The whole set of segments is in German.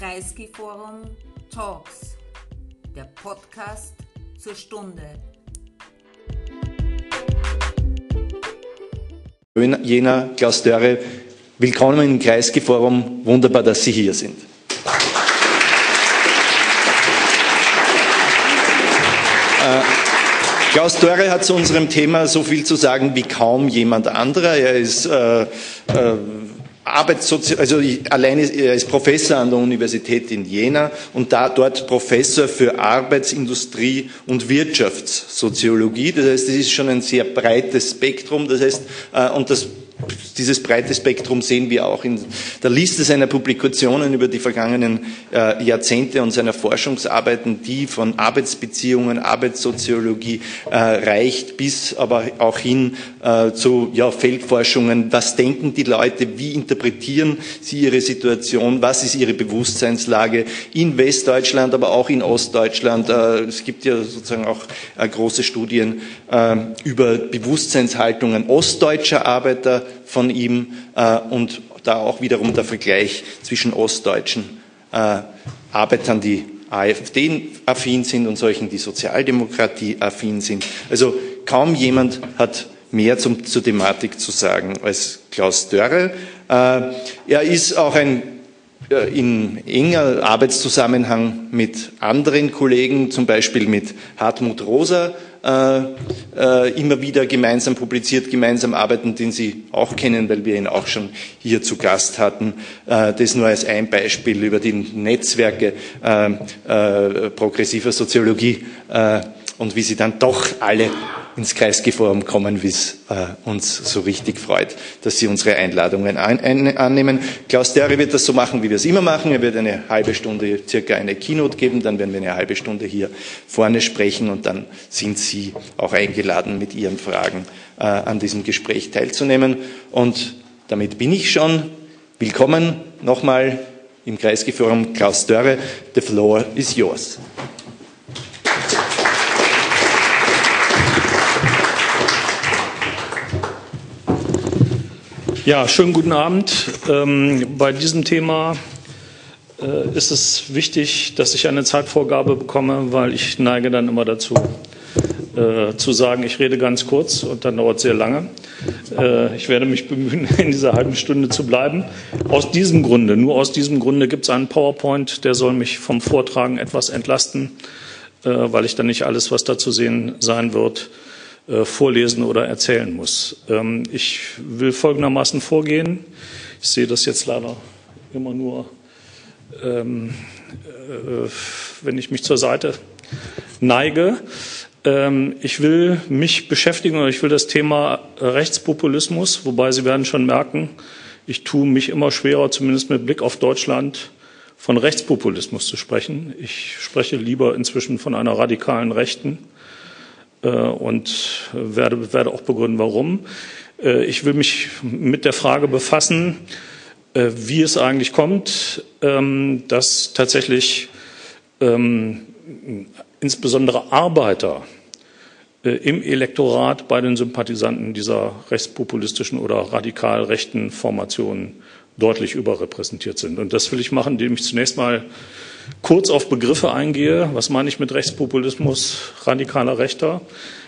Kreisky Forum Talks, der Podcast zur Stunde. Jena, Klaus Dörre, willkommen im Kreisky Forum. Wunderbar, dass Sie hier sind. Äh, Klaus Dörre hat zu unserem Thema so viel zu sagen wie kaum jemand anderer. Er ist äh, äh, Arbeitssozi also alleine er ist Professor an der Universität in Jena und da dort Professor für Arbeitsindustrie und Wirtschaftssoziologie. Das heißt, das ist schon ein sehr breites Spektrum. Das heißt, äh, und das dieses breite Spektrum sehen wir auch in der Liste seiner Publikationen über die vergangenen äh, Jahrzehnte und seiner Forschungsarbeiten, die von Arbeitsbeziehungen, Arbeitssoziologie äh, reicht bis aber auch hin äh, zu ja, Feldforschungen. Was denken die Leute? Wie interpretieren sie ihre Situation? Was ist ihre Bewusstseinslage in Westdeutschland, aber auch in Ostdeutschland? Äh, es gibt ja sozusagen auch äh, große Studien äh, über Bewusstseinshaltungen ostdeutscher Arbeiter von ihm äh, und da auch wiederum der Vergleich zwischen ostdeutschen äh, Arbeitern, die AfD-affin sind und solchen, die Sozialdemokratie-affin sind. Also kaum jemand hat mehr zum, zur Thematik zu sagen als Klaus Dörre. Äh, er ist auch ein äh, in enger Arbeitszusammenhang mit anderen Kollegen, zum Beispiel mit Hartmut Rosa, immer wieder gemeinsam publiziert, gemeinsam arbeiten, den Sie auch kennen, weil wir ihn auch schon hier zu Gast hatten. Äh, das nur als ein Beispiel über die Netzwerke äh, äh, progressiver Soziologie und wie sie dann doch alle ins Kreisgeforum kommen, wie es äh, uns so richtig freut, dass Sie unsere Einladungen ein, ein, annehmen. Klaus Dörre wird das so machen, wie wir es immer machen. Er wird eine halbe Stunde, circa eine Keynote geben, dann werden wir eine halbe Stunde hier vorne sprechen und dann sind Sie auch eingeladen, mit Ihren Fragen äh, an diesem Gespräch teilzunehmen. Und damit bin ich schon. Willkommen nochmal im Kreisgeforum Klaus Dörre. The floor is yours. Ja, schönen guten Abend. Ähm, bei diesem Thema äh, ist es wichtig, dass ich eine Zeitvorgabe bekomme, weil ich neige dann immer dazu, äh, zu sagen, ich rede ganz kurz und dann dauert es sehr lange. Äh, ich werde mich bemühen, in dieser halben Stunde zu bleiben. Aus diesem Grunde, nur aus diesem Grunde gibt es einen PowerPoint, der soll mich vom Vortragen etwas entlasten, äh, weil ich dann nicht alles, was da zu sehen sein wird, vorlesen oder erzählen muss. Ähm, ich will folgendermaßen vorgehen. Ich sehe das jetzt leider immer nur, ähm, äh, wenn ich mich zur Seite neige. Ähm, ich will mich beschäftigen oder ich will das Thema Rechtspopulismus, wobei Sie werden schon merken, ich tue mich immer schwerer, zumindest mit Blick auf Deutschland, von Rechtspopulismus zu sprechen. Ich spreche lieber inzwischen von einer radikalen Rechten äh, und werde, werde auch begründen, warum. Äh, ich will mich mit der Frage befassen, äh, wie es eigentlich kommt, ähm, dass tatsächlich ähm, insbesondere Arbeiter im Elektorat bei den Sympathisanten dieser rechtspopulistischen oder radikal rechten Formationen deutlich überrepräsentiert sind. Und das will ich machen, indem ich zunächst mal kurz auf Begriffe eingehe. Was meine ich mit Rechtspopulismus, radikaler Rechter?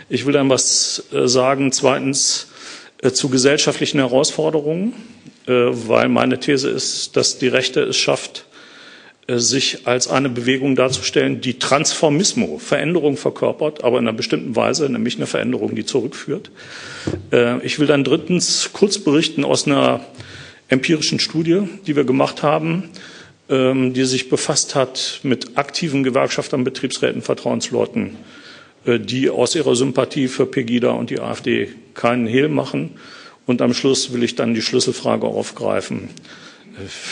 Ich will dann was äh, sagen, zweitens äh, zu gesellschaftlichen Herausforderungen, äh, weil meine These ist, dass die Rechte es schafft, sich als eine Bewegung darzustellen, die Transformismo, Veränderung verkörpert, aber in einer bestimmten Weise, nämlich eine Veränderung, die zurückführt. Ich will dann drittens kurz berichten aus einer empirischen Studie, die wir gemacht haben, die sich befasst hat mit aktiven Gewerkschaftern, Betriebsräten, Vertrauensleuten, äh, die aus ihrer Sympathie für Pegida und die AfD keinen Hehl machen. Und am Schluss will ich dann die Schlüsselfrage aufgreifen.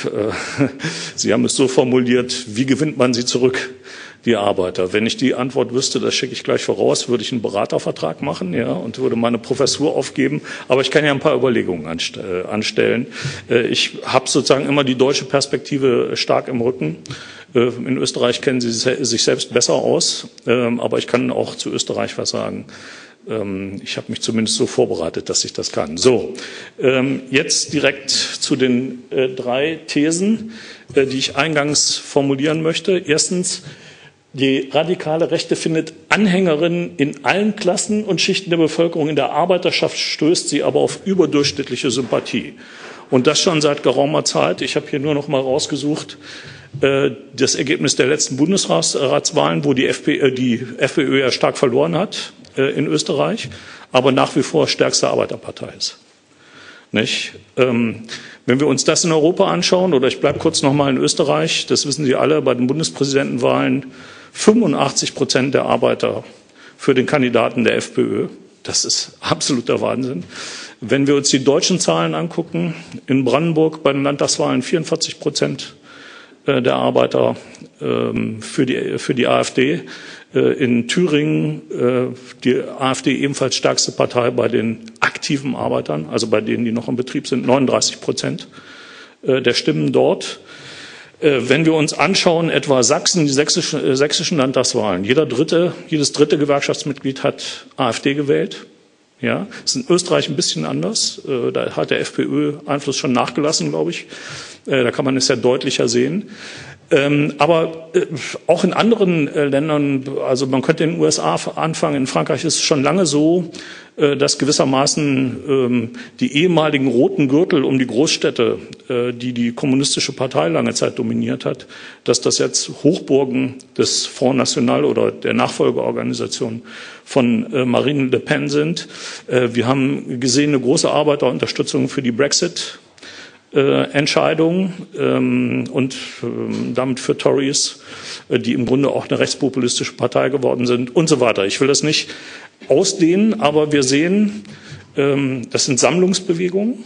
Äh, sie haben es so formuliert, wie gewinnt man sie zurück? Die Arbeiter. Wenn ich die Antwort wüsste, das schicke ich gleich voraus, würde ich einen Beratervertrag machen ja, und würde meine Professur aufgeben. Aber ich kann ja ein paar Überlegungen äh, anstellen. Äh, ich habe sozusagen immer die deutsche Perspektive stark im Rücken. Äh, in Österreich kennen Sie sich selbst besser aus, ähm, aber ich kann auch zu Österreich was sagen. Ähm, ich habe mich zumindest so vorbereitet, dass ich das kann. So, ähm, jetzt direkt zu den drei Thesen, die ich eingangs formulieren möchte. Erstens, die radikale Rechte findet Anhängerinnen in allen Klassen und Schichten der Bevölkerung. In der Arbeiterschaft stößt sie aber auf überdurchschnittliche Sympathie. Und das schon seit geraumer Zeit. Ich habe hier nur noch mal rausgesucht äh, das Ergebnis der letzten Bundesratswahlen, wo die, FP, äh, die FPÖ ja stark verloren hat äh, in Österreich, aber nach wie vor stärkste Arbeiterpartei ist. Nicht? Ähm, wenn wir uns das in Europa anschauen, oder ich bleibe kurz noch mal in Österreich, das wissen Sie alle, bei den Bundespräsidentenwahlen 85 Prozent der Arbeiter für den Kandidaten der FPÖ. Das ist absoluter Wahnsinn. Wenn wir uns die deutschen Zahlen angucken, in Brandenburg bei den Landtagswahlen 44 Prozent äh, der Arbeiter ähm, für die, für die AfD. Äh, in Thüringen äh, die AfD ebenfalls stärkste Partei bei den aktiven Arbeitern, also bei denen, die noch im Betrieb sind, 39 Prozent der Stimmen dort. Wenn wir uns anschauen, etwa Sachsen, die sächsischen, sächsischen Landtagswahlen, jeder dritte, jedes dritte Gewerkschaftsmitglied hat AfD gewählt. Ja, ist in Österreich ein bisschen anders. Da hat der FPÖ-Einfluss schon nachgelassen, glaube ich. Äh, da kann man es ja deutlicher sehen. Ähm, aber äh, auch in anderen äh, Ländern, also man könnte in den USA anfangen, in Frankreich ist es schon lange so, dass gewissermaßen ähm, die ehemaligen roten Gürtel um die Großstädte, die die kommunistische Partei lange Zeit dominiert hat, dass das jetzt Hochburgen des Front National oder der Nachfolgeorganisation von Marine Le Pen sind. Wir haben gesehen eine große Arbeiterunterstützung für die Brexit äh, Entscheidung ähm, und ähm, damit für Tories, äh, die im Grunde auch eine rechtspopulistische Partei geworden sind und so weiter. Ich will das nicht ausdehnen, aber wir sehen, ähm, das sind Sammlungsbewegungen,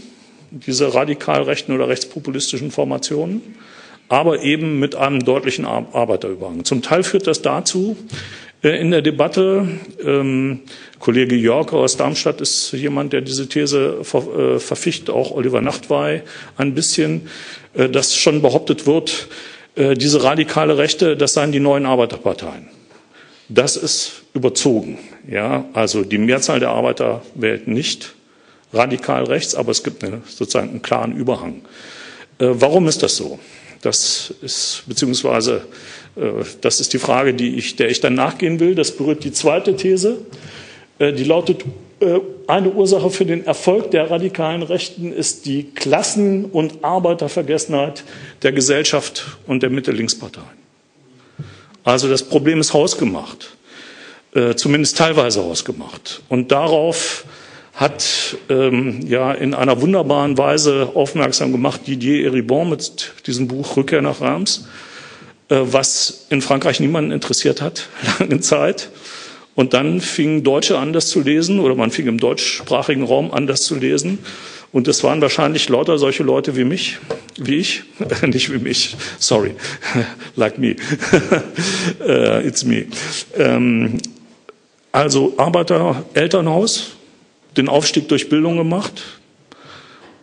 diese radikal rechten oder rechtspopulistischen Formationen, aber eben mit einem deutlichen Arbeiterüberhang. Zum Teil führt das dazu, äh, in der Debatte. Ähm, Kollege Jörg aus Darmstadt ist jemand, der diese These ver, äh, verficht, auch Oliver Nachtwey ein bisschen, äh, dass schon behauptet wird, äh, diese radikale Rechte, das seien die neuen Arbeiterparteien. Das ist überzogen. Ja, also die Mehrzahl der Arbeiter wählt nicht radikal rechts, aber es gibt eine, sozusagen einen klaren Überhang. Äh, warum ist das so? Das ist beziehungsweise äh, das ist die Frage, die ich, der ich dann nachgehen will. Das berührt die zweite These. Äh, die lautet, äh, eine Ursache für den Erfolg der radikalen Rechten ist die Klassen- und Arbeitervergessenheit der Gesellschaft und der Mitte-Links-Parteien. Also das Problem ist hausgemacht, zumindest teilweise hausgemacht. Und darauf hat ähm, ja in einer wunderbaren Weise aufmerksam gemacht Didier Eribon mit diesem Buch Rückkehr nach Reims. Äh, was in Frankreich niemanden interessiert hat, lange Zeit. Und dann fingen Deutsche an, das zu lesen, oder man fing im deutschsprachigen Raum an, das zu lesen. Und es waren wahrscheinlich lauter solche Leute wie mich, wie ich, nicht wie mich, sorry, like me, uh, it's me. Ähm, also Arbeiter, Elternhaus, den Aufstieg durch Bildung gemacht,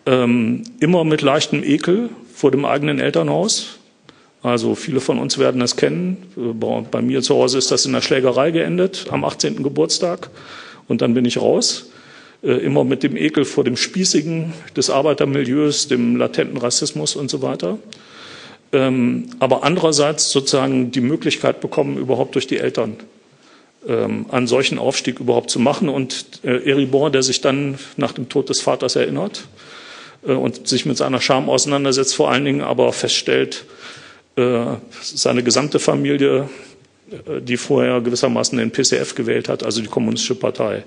ähm, immer mit leichtem Ekel vor dem eigenen Elternhaus, also viele von uns werden es kennen. Bei mir zu Hause ist das in der Schlägerei geendet am 18. Geburtstag und dann bin ich raus. Äh, immer mit dem Ekel vor dem Spießigen des Arbeitermilieus, dem latenten Rassismus und so weiter. Ähm, aber andererseits sozusagen die Möglichkeit bekommen, überhaupt durch die Eltern ähm, einen solchen Aufstieg überhaupt zu machen. Und äh, Eribor, der sich dann nach dem Tod des Vaters erinnert äh, und sich mit seiner Scham auseinandersetzt, vor allen Dingen aber feststellt, seine gesamte Familie, äh, die vorher gewissermaßen den PCF gewählt hat, also die Kommunistische Partei,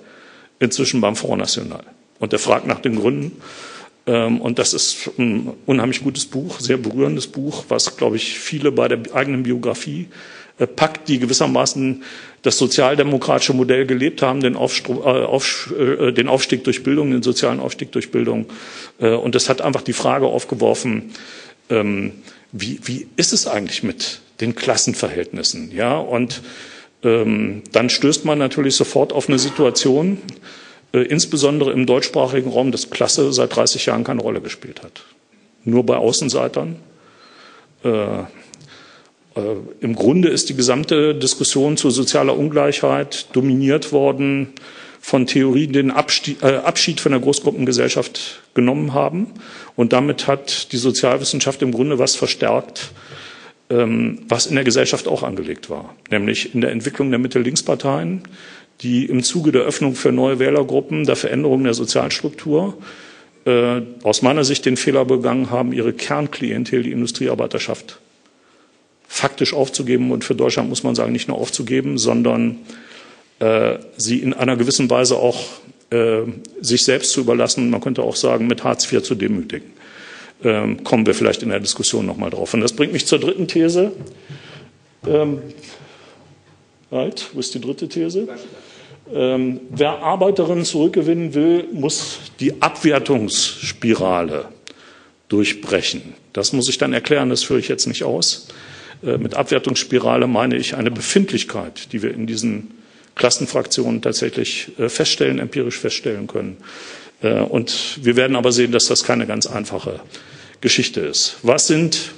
inzwischen beim Front National. Und er fragt nach den Gründen. Ähm, und das ist ein unheimlich gutes Buch, sehr berührendes Buch, was, glaube ich, viele bei der eigenen Biografie äh, packt, die gewissermaßen das sozialdemokratische Modell gelebt haben, den, Aufstieg durch Bildung, den sozialen Aufstieg durch Bildung. Und das hat einfach die Frage aufgeworfen, ähm, wie, wie ist es eigentlich mit den Klassenverhältnissen? Ja, und ähm, dann stößt man natürlich sofort auf eine Situation, äh, insbesondere im deutschsprachigen Raum, dass Klasse seit 30 Jahren keine Rolle gespielt hat. Nur bei Außenseitern. Äh, äh, Im Grunde ist die gesamte Diskussion zu sozialer Ungleichheit dominiert worden von Theorie den Abschied, äh, Abschied von der Großgruppengesellschaft genommen haben. Und damit hat die Sozialwissenschaft im Grunde was verstärkt, ähm, was in der Gesellschaft auch angelegt war, nämlich in der Entwicklung der Mitte-Links-Parteien, die im Zuge der Öffnung für neue Wählergruppen, der Veränderung der Sozialstruktur äh, aus meiner Sicht den Fehler begangen haben, ihre Kernklientel, die Industriearbeiterschaft, faktisch aufzugeben und für Deutschland muss man sagen, nicht nur aufzugeben, sondern sie in einer gewissen Weise auch äh, sich selbst zu überlassen, man könnte auch sagen, mit Hartz IV zu demütigen. Ähm, kommen wir vielleicht in der Diskussion nochmal drauf. Und das bringt mich zur dritten These. Ähm, halt, wo ist die dritte These? Ähm, wer Arbeiterinnen zurückgewinnen will, muss die Abwertungsspirale durchbrechen. Das muss ich dann erklären, das führe ich jetzt nicht aus. Äh, mit Abwertungsspirale meine ich eine Befindlichkeit, die wir in diesen Klassenfraktionen tatsächlich äh, feststellen, empirisch feststellen können. Äh, und wir werden aber sehen, dass das keine ganz einfache Geschichte ist. Was sind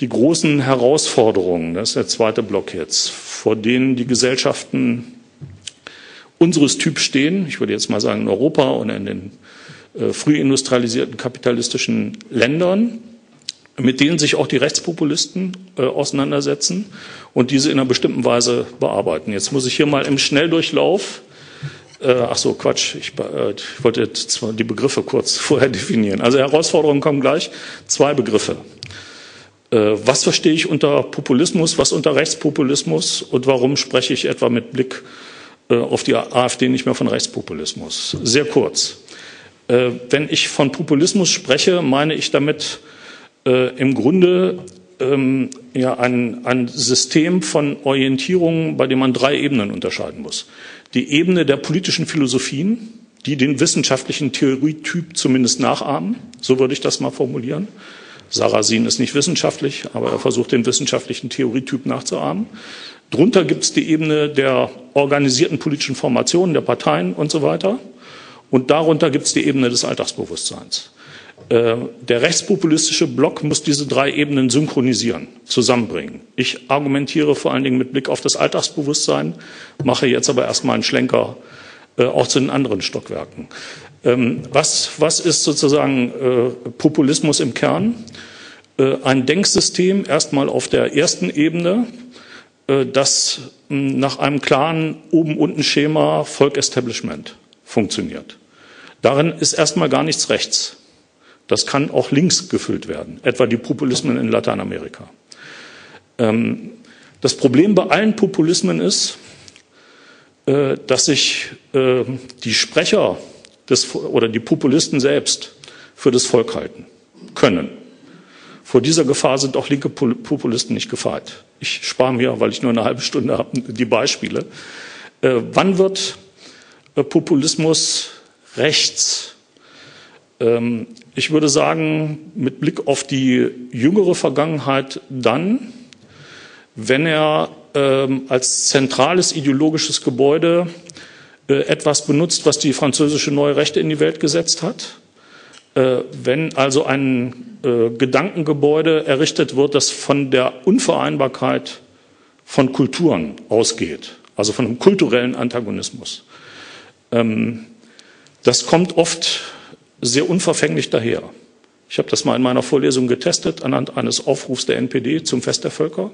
die großen Herausforderungen, das ist der zweite Block jetzt, vor denen die Gesellschaften unseres Typs stehen, ich würde jetzt mal sagen in Europa und in den äh, früh industrialisierten kapitalistischen Ländern, mit denen sich auch die Rechtspopulisten äh, auseinandersetzen und diese in einer bestimmten Weise bearbeiten. Jetzt muss ich hier mal im Schnelldurchlauf äh, ach so, Quatsch. Ich, äh, ich wollte jetzt zwar die Begriffe kurz vorher definieren. Also Herausforderungen kommen gleich. Zwei Begriffe. Äh, was verstehe ich unter Populismus, was unter Rechtspopulismus und warum spreche ich etwa mit Blick äh, auf die AfD nicht mehr von Rechtspopulismus? Sehr kurz. Äh, wenn ich von Populismus spreche, meine ich damit äh, im Grunde ähm, ja, ein, ein System von Orientierungen, bei dem man drei Ebenen unterscheiden muss. Die Ebene der politischen Philosophien, die den wissenschaftlichen Theorietyp zumindest nachahmen, so würde ich das mal formulieren. Sarrazin ist nicht wissenschaftlich, aber er versucht den wissenschaftlichen Theorietyp nachzuahmen. Drunter gibt es die Ebene der organisierten politischen Formationen, der Parteien und so weiter. Und darunter gibt es die Ebene des Alltagsbewusstseins. Äh, der rechtspopulistische Block muss diese drei Ebenen synchronisieren, zusammenbringen. Ich argumentiere vor allen Dingen mit Blick auf das Alltagsbewusstsein, mache jetzt aber erstmal einen Schlenker äh, auch zu den anderen Stockwerken. Ähm, was, was ist sozusagen äh, Populismus im Kern? Ein Denksystem erstmal auf der ersten Ebene, das nach einem klaren Oben-Unten-Schema Volk-Establishment funktioniert. Darin ist erstmal gar nichts rechts. Das kann auch links gefüllt werden, etwa die Populismen in Lateinamerika. Ähm, das Problem bei allen Populismen ist, äh, dass sich äh, die Sprecher des, oder die Populisten selbst für das Volk halten können. Vor dieser Gefahr sind auch linke Populisten nicht gefeit. Ich spare mir, weil ich nur eine halbe Stunde habe, die Beispiele. Äh, wann wird Populismus rechts? Ähm, ich würde sagen, mit Blick auf die jüngere Vergangenheit dann, wenn er ähm, als zentrales ideologisches Gebäude äh, etwas benutzt, was die französische Neue Rechte in die Welt gesetzt hat. Äh, wenn also ein äh, Gedankengebäude errichtet wird, das von der Unvereinbarkeit von Kulturen ausgeht, also von einem kulturellen Antagonismus. Ähm, das kommt oft sehr unverfänglich daher. Ich habe das mal in meiner Vorlesung getestet anhand eines Aufrufs der NPD zum Fest der Völker.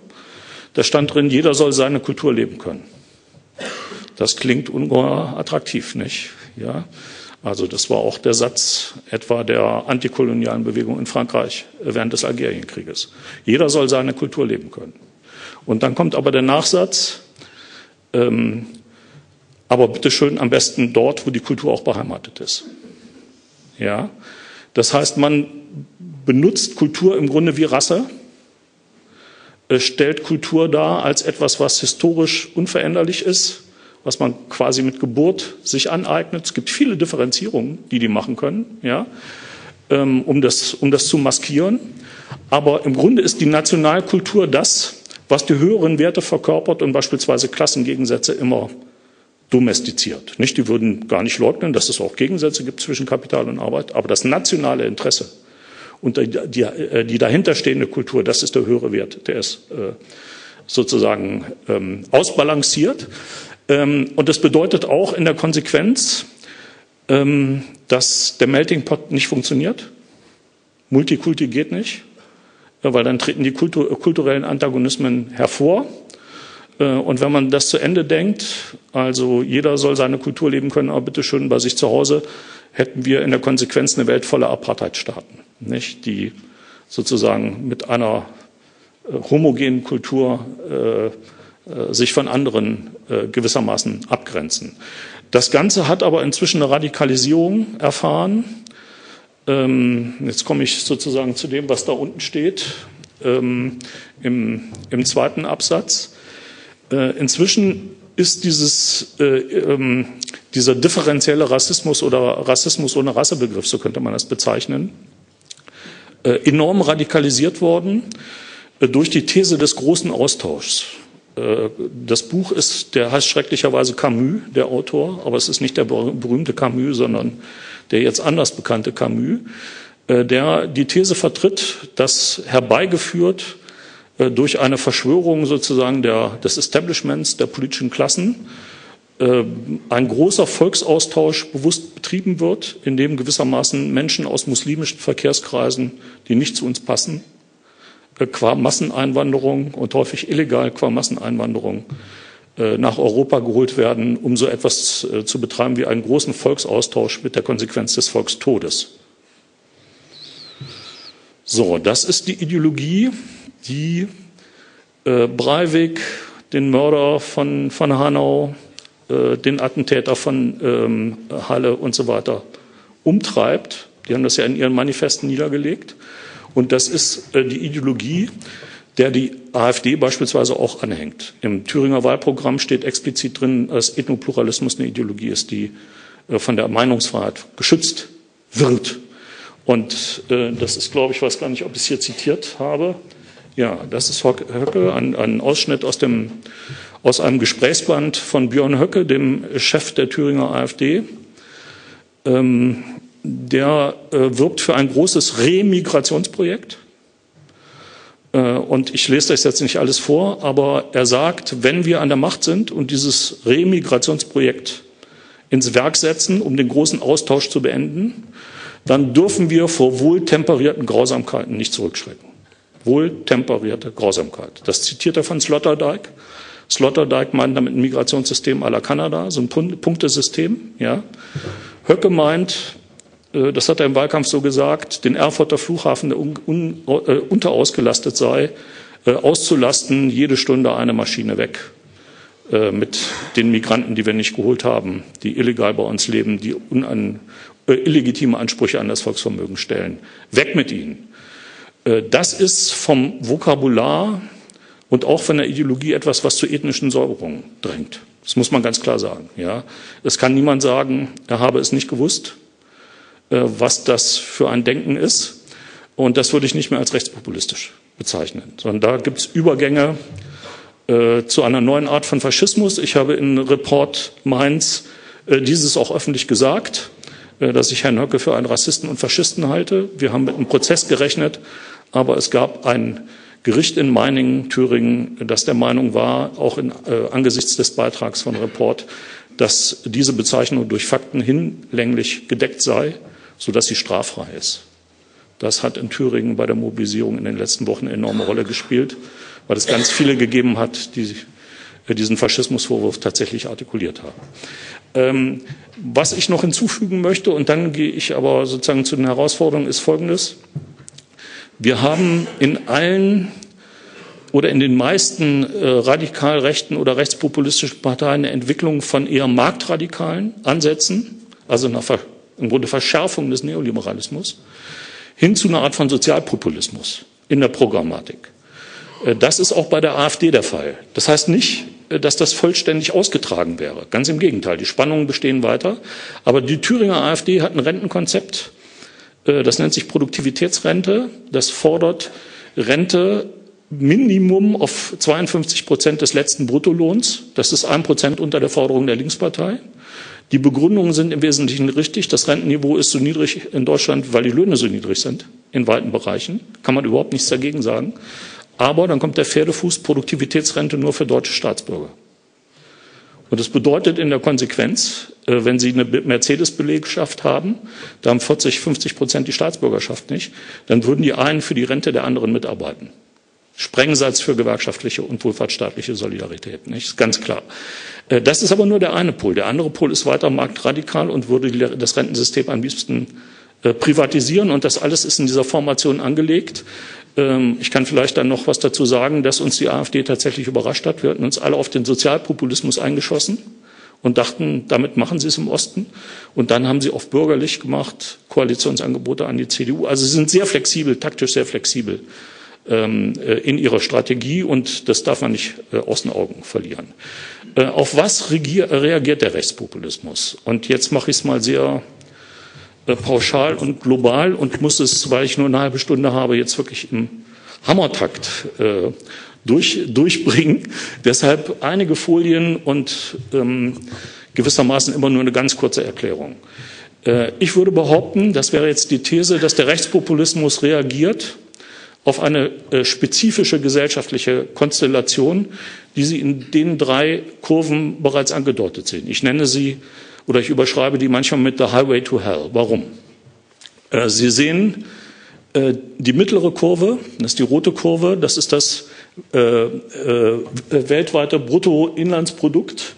Da stand drin, jeder soll seine Kultur leben können. Das klingt ungeheuer attraktiv, nicht? Ja. Also das war auch der Satz etwa der antikolonialen Bewegung in Frankreich während des Algerienkrieges. Jeder soll seine Kultur leben können. Und dann kommt aber der Nachsatz, ähm, aber bitteschön am besten dort, wo die Kultur auch beheimatet ist. Ja? Das heißt, man benutzt Kultur im Grunde wie Rasse, stellt Kultur dar als etwas, was historisch unveränderlich ist, was man quasi mit Geburt sich aneignet. Es gibt viele Differenzierungen, die die machen können, ja, ähm, um, das, um das zu maskieren. Aber im Grunde ist die Nationalkultur das, was die höheren Werte verkörpert und beispielsweise Klassengegensätze immer domestiziert. Nicht, die würden gar nicht leugnen, dass es auch Gegensätze gibt zwischen Kapital und Arbeit, aber das nationale Interesse und die, die, äh, die dahinterstehende Kultur, das ist der höhere Wert, der ist äh, sozusagen ähm, ausbalanciert. Ähm, und das bedeutet auch in der Konsequenz, ähm, dass der Melting Pot nicht funktioniert. Multikulti geht nicht, weil dann treten die kulturellen Antagonismen hervor. Äh, und wenn man das zu Ende denkt, also jeder soll seine Kultur leben können, aber bitte schön bei sich zu Hause, hätten wir in der Konsequenz eine Welt voller Apartheidstaaten, nicht? die sozusagen mit einer äh, homogenen Kultur äh, äh, sich von anderen äh, gewissermaßen abgrenzen. Das Ganze hat aber inzwischen eine Radikalisierung erfahren. Ähm, jetzt komme ich sozusagen zu dem, was da unten steht ähm, im, im zweiten Absatz. Äh, inzwischen ist dieses, äh, ähm, dieser differenzielle Rassismus oder Rassismus ohne Rassebegriff, so könnte man das bezeichnen, äh, enorm radikalisiert worden äh, durch die These des großen Austauschs. Äh, das Buch ist, der heißt schrecklicherweise Camus, der Autor, aber es ist nicht der berühmte Camus, sondern der jetzt anders bekannte Camus, äh, der die These vertritt, dass herbeigeführt durch eine Verschwörung sozusagen der, des Establishments, der politischen Klassen, ein großer Volksaustausch bewusst betrieben wird, in dem gewissermaßen Menschen aus muslimischen Verkehrskreisen, die nicht zu uns passen, äh, qua Masseneinwanderung und häufig illegal qua Masseneinwanderung äh, nach Europa geholt werden, um so etwas äh, zu betreiben wie einen großen Volksaustausch mit der Konsequenz des Volkstodes. So, das ist die Ideologie, die äh, Breivik, den Mörder von, von Hanau, äh, den Attentäter von ähm, Halle und so weiter umtreibt. Die haben das ja in ihren Manifesten niedergelegt. Und das ist äh, die Ideologie, der die AfD beispielsweise auch anhängt. Im Thüringer Wahlprogramm steht explizit drin, dass Ethnopluralismus eine Ideologie ist, die äh, von der Meinungsfreiheit geschützt wird. Und äh, das ist, glaube ich, weiß gar nicht, ob ich es hier zitiert habe. Ja, das ist Höcke, ein, ein Ausschnitt aus, dem, aus einem Gesprächsband von Björn Höcke, dem Chef der Thüringer AfD. Ähm, der äh, wirbt für ein großes Remigrationsprojekt. Äh, und ich lese das jetzt nicht alles vor, aber er sagt, wenn wir an der Macht sind und dieses Remigrationsprojekt ins Werk setzen, um den großen Austausch zu beenden, dann dürfen wir vor wohltemperierten Grausamkeiten nicht zurückschrecken. Wohltemperierte Grausamkeit. Das zitiert er von Sloterdijk. Sloterdijk meint damit ein Migrationssystem à la Kanada, so ein Punktesystem. Ja. Höcke meint, äh, das hat er im Wahlkampf so gesagt, den Erfurter Flughafen, der un, un, äh, unterausgelastet sei, äh, auszulasten, jede Stunde eine Maschine weg äh, mit den Migranten, die wir nicht geholt haben, die illegal bei uns leben, die unan, äh, illegitime Ansprüche an das Volksvermögen stellen. Weg mit ihnen. Äh, das ist vom Vokabular und auch von der Ideologie etwas, was zu ethnischen Säuberungen drängt. Das muss man ganz klar sagen. Ja, es kann niemand sagen, er habe es nicht gewusst. Äh, was das für ein Denken ist. Und das würde ich nicht mehr als rechtspopulistisch bezeichnen, sondern da gibt es Übergänge äh, zu einer neuen Art von Faschismus. Ich habe in Report Mainz dieses auch öffentlich gesagt, dass ich Herrn Höcke für einen Rassisten und Faschisten halte. Wir haben mit einem Prozess gerechnet, aber es gab ein Gericht in Meiningen, Thüringen, das der Meinung war, auch in, äh, angesichts des Beitrags von Report, dass diese Bezeichnung durch Fakten hinlänglich gedeckt sei sodass sie straffrei ist. Das hat in Thüringen bei der Mobilisierung in den letzten Wochen eine enorme Rolle gespielt, weil es ganz viele gegeben hat, die äh, diesen Faschismusvorwurf tatsächlich artikuliert haben. Ähm, was ich noch hinzufügen möchte, und dann gehe ich aber sozusagen zu den Herausforderungen, ist Folgendes. Wir haben in allen oder in den meisten äh, radikal rechten oder rechtspopulistischen Parteien eine Entwicklung von eher marktradikalen Ansätzen, also einer im Grunde Verschärfung des Neoliberalismus, hin zu einer Art von Sozialpopulismus in der Programmatik. Äh, das ist auch bei der AfD der Fall. Das heißt nicht, äh, dass das vollständig ausgetragen wäre. Ganz im Gegenteil, die Spannungen bestehen weiter. Aber die Thüringer AfD hat ein Rentenkonzept, das nennt sich Produktivitätsrente. Das fordert Rente Minimum auf 52 Prozent des letzten Bruttolohns. Das ist ein Prozent unter der Forderung der Linkspartei. Die Begründungen sind im Wesentlichen richtig. Das Rentenniveau ist so niedrig in Deutschland, weil die Löhne so niedrig sind in weiten Bereichen. Kann man überhaupt nichts dagegen sagen. Aber dann kommt der Pferdefuß Produktivitätsrente nur für deutsche Staatsbürger. Und das bedeutet in der Konsequenz, äh, wenn Sie eine Mercedes-Belegschaft haben, da haben 40, 50 Prozent die Staatsbürgerschaft nicht, dann würden die einen für die Rente der anderen mitarbeiten. Sprengsatz für gewerkschaftliche und wohlfahrtsstaatliche Solidarität, nicht? Ist ganz klar. Äh, das ist aber nur der eine Pol. Der andere Pol ist weiter marktradikal und würde das Rentensystem am liebsten privatisieren. Und das alles ist in dieser Formation angelegt. Ähm, ich kann vielleicht dann noch was dazu sagen, dass uns die AfD tatsächlich überrascht hat. Wir hatten uns alle auf den Sozialpopulismus eingeschossen und dachten, damit machen sie es im Osten. Und dann haben sie auf bürgerlich gemacht, Koalitionsangebote an die CDU. Also sie sind sehr flexibel, taktisch sehr flexibel ähm, äh, in ihrer Strategie und das darf man nicht äh, aus den Augen verlieren. Äh, auf was reagiert der Rechtspopulismus? Und jetzt mache ich es mal sehr pauschal und global und muss es, weil ich nur eine halbe Stunde habe, jetzt wirklich im Hammertakt durch, durchbringen. Deshalb einige Folien und ähm, gewissermaßen immer nur eine ganz kurze Erklärung. Äh, ich würde behaupten, das wäre jetzt die These, dass der Rechtspopulismus reagiert auf eine äh, spezifische gesellschaftliche Konstellation, die Sie in den drei Kurven bereits angedeutet sehen. Ich nenne sie oder ich überschreibe die manchmal mit The Highway to Hell. Warum? Äh, Sie sehen äh, die mittlere Kurve, das ist die rote Kurve, das ist das weltweite Bruttoinlandsprodukt.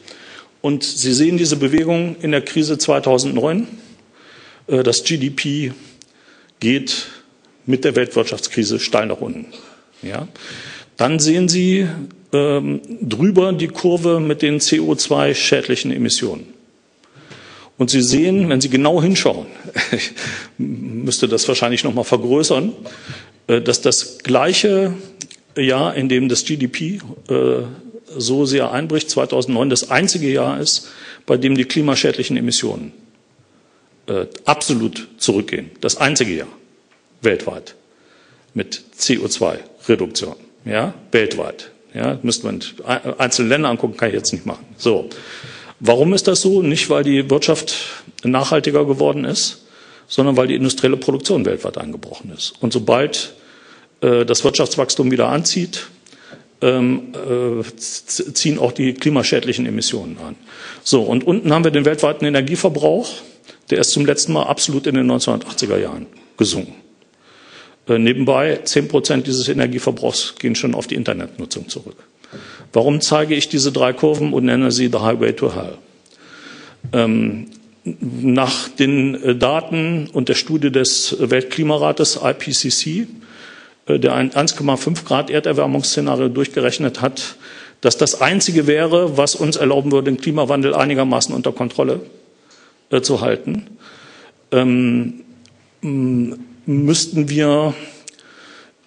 Und Sie sehen diese Bewegung in der Krise 2009. das GDP geht mit der Weltwirtschaftskrise steil nach unten. Ja? Dann sehen Sie ähm, drüber die Kurve mit den CO2-schädlichen Emissionen. Und Sie sehen, wenn Sie genau hinschauen, ich müsste das wahrscheinlich noch mal vergrößern, äh, dass das gleiche Jahr, in dem das GDP äh, so sehr einbricht, 2009, das einzige Jahr ist, bei dem die klimaschädlichen Emissionen äh, absolut zurückgehen. Das einzige Jahr weltweit mit CO2-Reduktion. Ja, weltweit. Ja, müsste man einzelne Länder angucken, kann ich jetzt nicht machen. So. Warum ist das so? Nicht, weil die Wirtschaft nachhaltiger geworden ist, sondern weil die industrielle Produktion weltweit eingebrochen ist. Und sobald äh, das Wirtschaftswachstum wieder anzieht, ähm, äh, ziehen auch die klimaschädlichen Emissionen an. So, und unten haben wir den weltweiten Energieverbrauch. Der ist zum letzten Mal absolut in den 1980er Jahren gesunken. Äh, nebenbei, 10 Prozent dieses Energieverbrauchs gehen schon auf die Internetnutzung zurück. Warum zeige ich diese drei Kurven und nenne sie The Highway to Hell? Ähm, nach den äh, Daten und der Studie des Weltklimarates IPCC, äh, der ein 1,5 Grad Erderwärmungsszenario durchgerechnet hat, dass das einzige wäre, was uns erlauben würde, den Klimawandel einigermaßen unter Kontrolle äh, zu halten. Ähm, müssten wir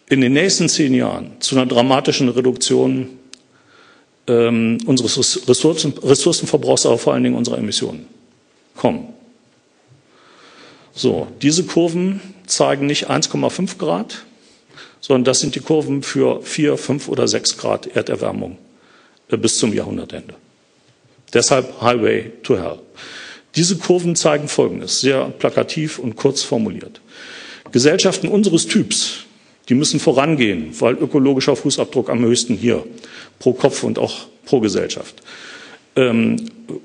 in den nächsten zehn Jahren zu einer dramatischen Reduktion ähm, unseres Ressourcen, Ressourcenverbrauchs, aber vor allen Dingen unserer Emissionen kommen. So, diese Kurven zeigen nicht 1,5 Grad, sondern das sind die Kurven für 4, 5 oder 6 Grad Erderwärmung äh, bis zum Jahrhundertende. Deshalb Highway to Hell. Diese Kurven zeigen Folgendes, sehr plakativ und kurz formuliert. Gesellschaften unseres Typs, die müssen vorangehen, weil ökologischer Fußabdruck am höchsten hier pro Kopf und auch pro Gesellschaft. Ähm,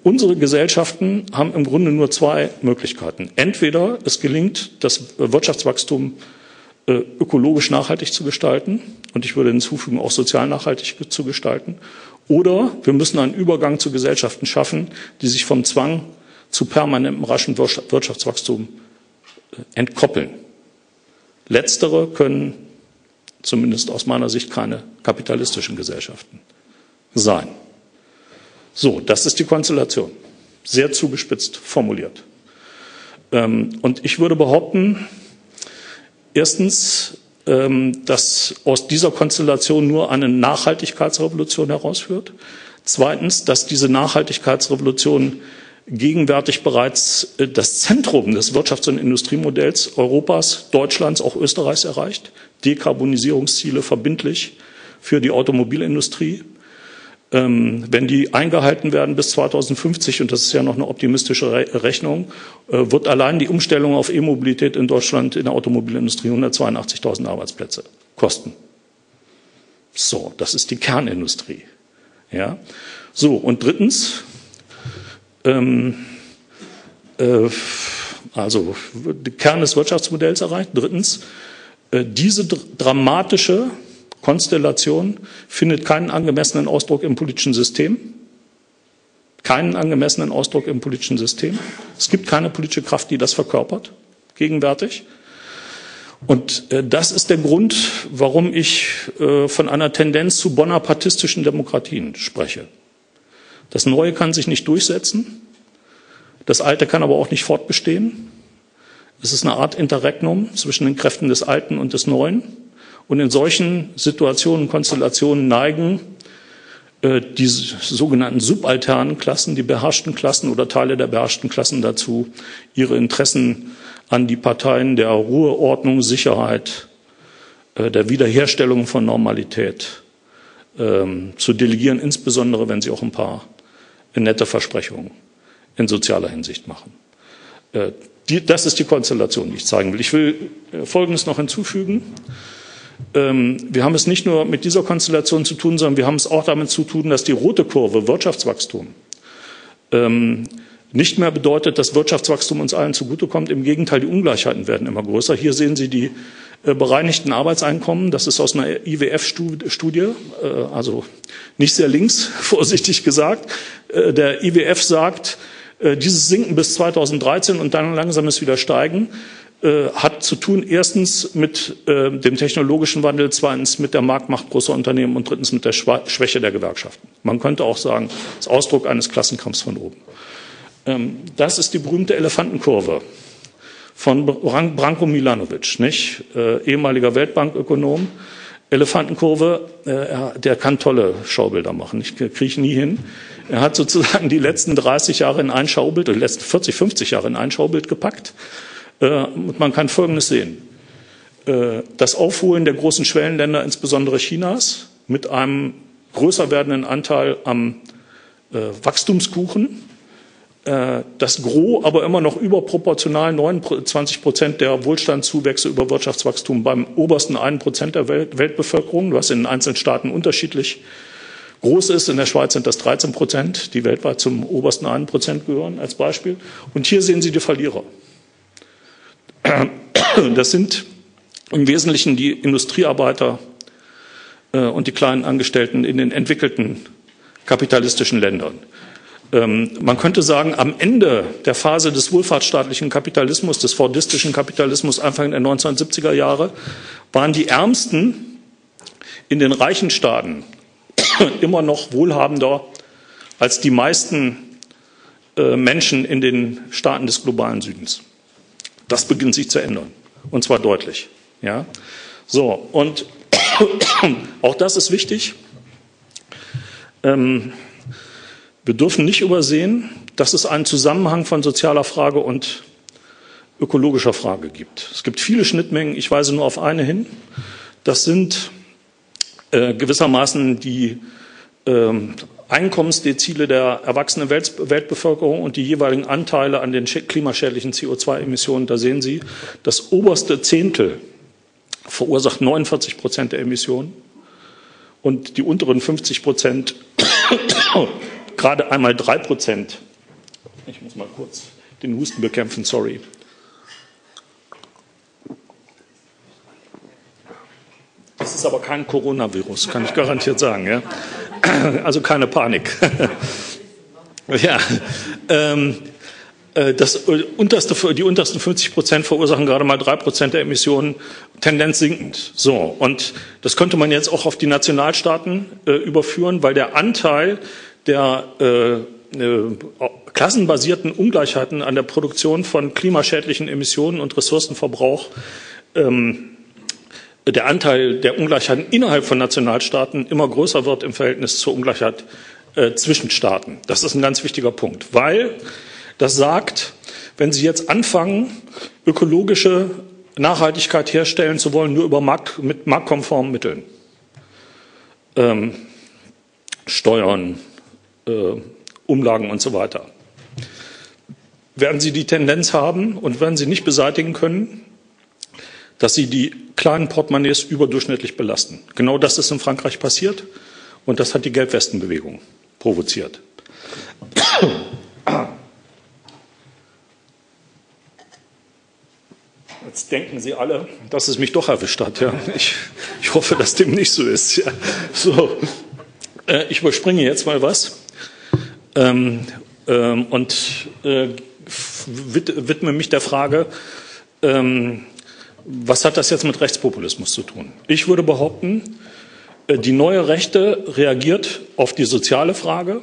unsere Gesellschaften haben im Grunde nur zwei Möglichkeiten. Entweder es gelingt, das Wirtschaftswachstum äh, ökologisch nachhaltig zu gestalten und ich würde hinzufügen, auch sozial nachhaltig zu gestalten. Oder wir müssen einen Übergang zu Gesellschaften schaffen, die sich vom Zwang zu permanentem raschen Wirtschaftswachstum äh, entkoppeln. Letztere können zumindest aus meiner Sicht keine kapitalistischen Gesellschaften sein. So, das ist die Konstellation. Sehr zugespitzt formuliert. Ähm, und ich würde behaupten, erstens, ähm, dass aus dieser Konstellation nur eine Nachhaltigkeitsrevolution herausführt. Zweitens, dass diese Nachhaltigkeitsrevolution gegenwärtig bereits äh, das Zentrum des Wirtschafts- und Industriemodells Europas, Deutschlands, auch Österreichs erreicht. Dekarbonisierungsziele verbindlich für die Automobilindustrie. Ähm, wenn die eingehalten werden bis 2050, und das ist ja noch eine optimistische Rechnung, äh, wird allein die Umstellung auf E-Mobilität in Deutschland in der Automobilindustrie 182.000 Arbeitsplätze kosten. So, das ist die Kernindustrie. Ja. So, und drittens, ähm, äh, also den Kern des Wirtschaftsmodells erreicht. Drittens, diese dr dramatische Konstellation findet keinen angemessenen Ausdruck im politischen System. Keinen angemessenen Ausdruck im politischen System. Es gibt keine politische Kraft, die das verkörpert, gegenwärtig. Und äh, das ist der Grund, warum ich äh, von einer Tendenz zu bonapartistischen Demokratien spreche. Das Neue kann sich nicht durchsetzen. Das Alte kann aber auch nicht fortbestehen. Es ist eine Art Interregnum zwischen den Kräften des Alten und des Neuen. Und in solchen Situationen, Konstellationen neigen äh, die sogenannten subalternen Klassen, die beherrschten Klassen oder Teile der beherrschten Klassen dazu, ihre Interessen an die Parteien der Ruhe, Ordnung, Sicherheit, äh, der Wiederherstellung von Normalität ähm, zu delegieren, insbesondere wenn sie auch ein paar nette Versprechungen in sozialer Hinsicht machen. Äh, die, das ist die Konstellation, die ich zeigen will. Ich will äh, Folgendes noch hinzufügen. Ähm, wir haben es nicht nur mit dieser Konstellation zu tun, sondern wir haben es auch damit zu tun, dass die rote Kurve Wirtschaftswachstum ähm, nicht mehr bedeutet, dass Wirtschaftswachstum uns allen zugutekommt. Im Gegenteil, die Ungleichheiten werden immer größer. Hier sehen Sie die äh, bereinigten Arbeitseinkommen. Das ist aus einer IWF-Studie, äh, also nicht sehr links, vorsichtig gesagt. Der IWF sagt, dieses Sinken bis 2013 und dann langsames Wiedersteigen hat zu tun erstens mit dem technologischen Wandel, zweitens mit der Marktmacht großer Unternehmen und drittens mit der Schwäche der Gewerkschaften. Man könnte auch sagen, das ist Ausdruck eines Klassenkampfs von oben. Ähm, das ist die berühmte Elefantenkurve von Branko Milanovic, nicht? Äh, ehemaliger Weltbankökonom. Elefantenkurve, äh, der kann tolle Schaubilder machen. Ich kriege nie hin. Er hat sozusagen die letzten 30 Jahre in ein Schaubild, oder die letzten 40, 50 Jahre in ein Schaubild gepackt. Äh, und man kann Folgendes sehen. Äh, das Aufholen der großen Schwellenländer, insbesondere Chinas, mit einem größer werdenden Anteil am äh, Wachstumskuchen, das Gros aber immer noch überproportional 29 Prozent der Wohlstandszuwächse über Wirtschaftswachstum beim obersten einen Prozent der Welt Weltbevölkerung, was in den einzelnen Staaten unterschiedlich groß ist. In der Schweiz sind das 13 Prozent, die weltweit zum obersten einen Prozent gehören, als Beispiel. Und hier sehen Sie die Verlierer. Das sind im Wesentlichen die Industriearbeiter äh, und die kleinen Angestellten in den entwickelten kapitalistischen Ländern. Ähm, man könnte sagen, am Ende der Phase des wohlfahrtsstaatlichen Kapitalismus, des fordistischen Kapitalismus Anfang der 1970er Jahre, waren die Ärmsten in den reichen Staaten immer noch wohlhabender als die meisten äh, Menschen in den Staaten des globalen Südens. Das beginnt sich zu ändern. Und zwar deutlich. Ja? So, und auch das ist wichtig. Ähm, wir dürfen nicht übersehen, dass es einen Zusammenhang von sozialer Frage und ökologischer Frage gibt. Es gibt viele Schnittmengen. Ich weise nur auf eine hin. Das sind äh, gewissermaßen die äh, Einkommensdezile der erwachsenen Welt, Weltbevölkerung und die jeweiligen Anteile an den klimaschädlichen CO2-Emissionen. Da sehen Sie, das oberste Zehntel verursacht 49 Prozent der Emissionen und die unteren 50 Prozent gerade einmal drei Prozent. Ich muss mal kurz den Husten bekämpfen, sorry. Das ist aber kein Coronavirus, kann ich garantiert sagen. Ja? Also keine Panik. ja, ähm, äh, das unterste, die untersten 50 Prozent verursachen gerade mal drei Prozent der Emissionen, Tendenz sinkend. So, und das könnte man jetzt auch auf die Nationalstaaten äh, überführen, weil der Anteil der äh, äh, klassenbasierten Ungleichheiten an der Produktion von klimaschädlichen Emissionen und Ressourcenverbrauch ähm, der Anteil der Ungleichheiten innerhalb von Nationalstaaten immer größer wird im Verhältnis zur Ungleichheit äh, zwischen Staaten. Das ist ein ganz wichtiger Punkt, weil das sagt, wenn Sie jetzt anfangen, ökologische Nachhaltigkeit herstellen zu wollen, nur über Markt, mit marktkonformen Mitteln, ähm, Steuern, äh, Umlagen und so weiter. Werden Sie die Tendenz haben und werden Sie nicht beseitigen können, dass sie die kleinen Portemonnaies überdurchschnittlich belasten. Genau das ist in Frankreich passiert und das hat die Gelbwestenbewegung provoziert. Jetzt denken Sie alle, dass es mich doch erwischt hat. Ja. Ich, ich, hoffe, dass dem nicht so ist. Ja. So. Äh, ich überspringe jetzt mal was ähm, ähm, und äh, widme mich der Frage, ähm, was hat das jetzt mit Rechtspopulismus zu tun? Ich würde behaupten, äh, die neue Rechte reagiert auf die soziale Frage,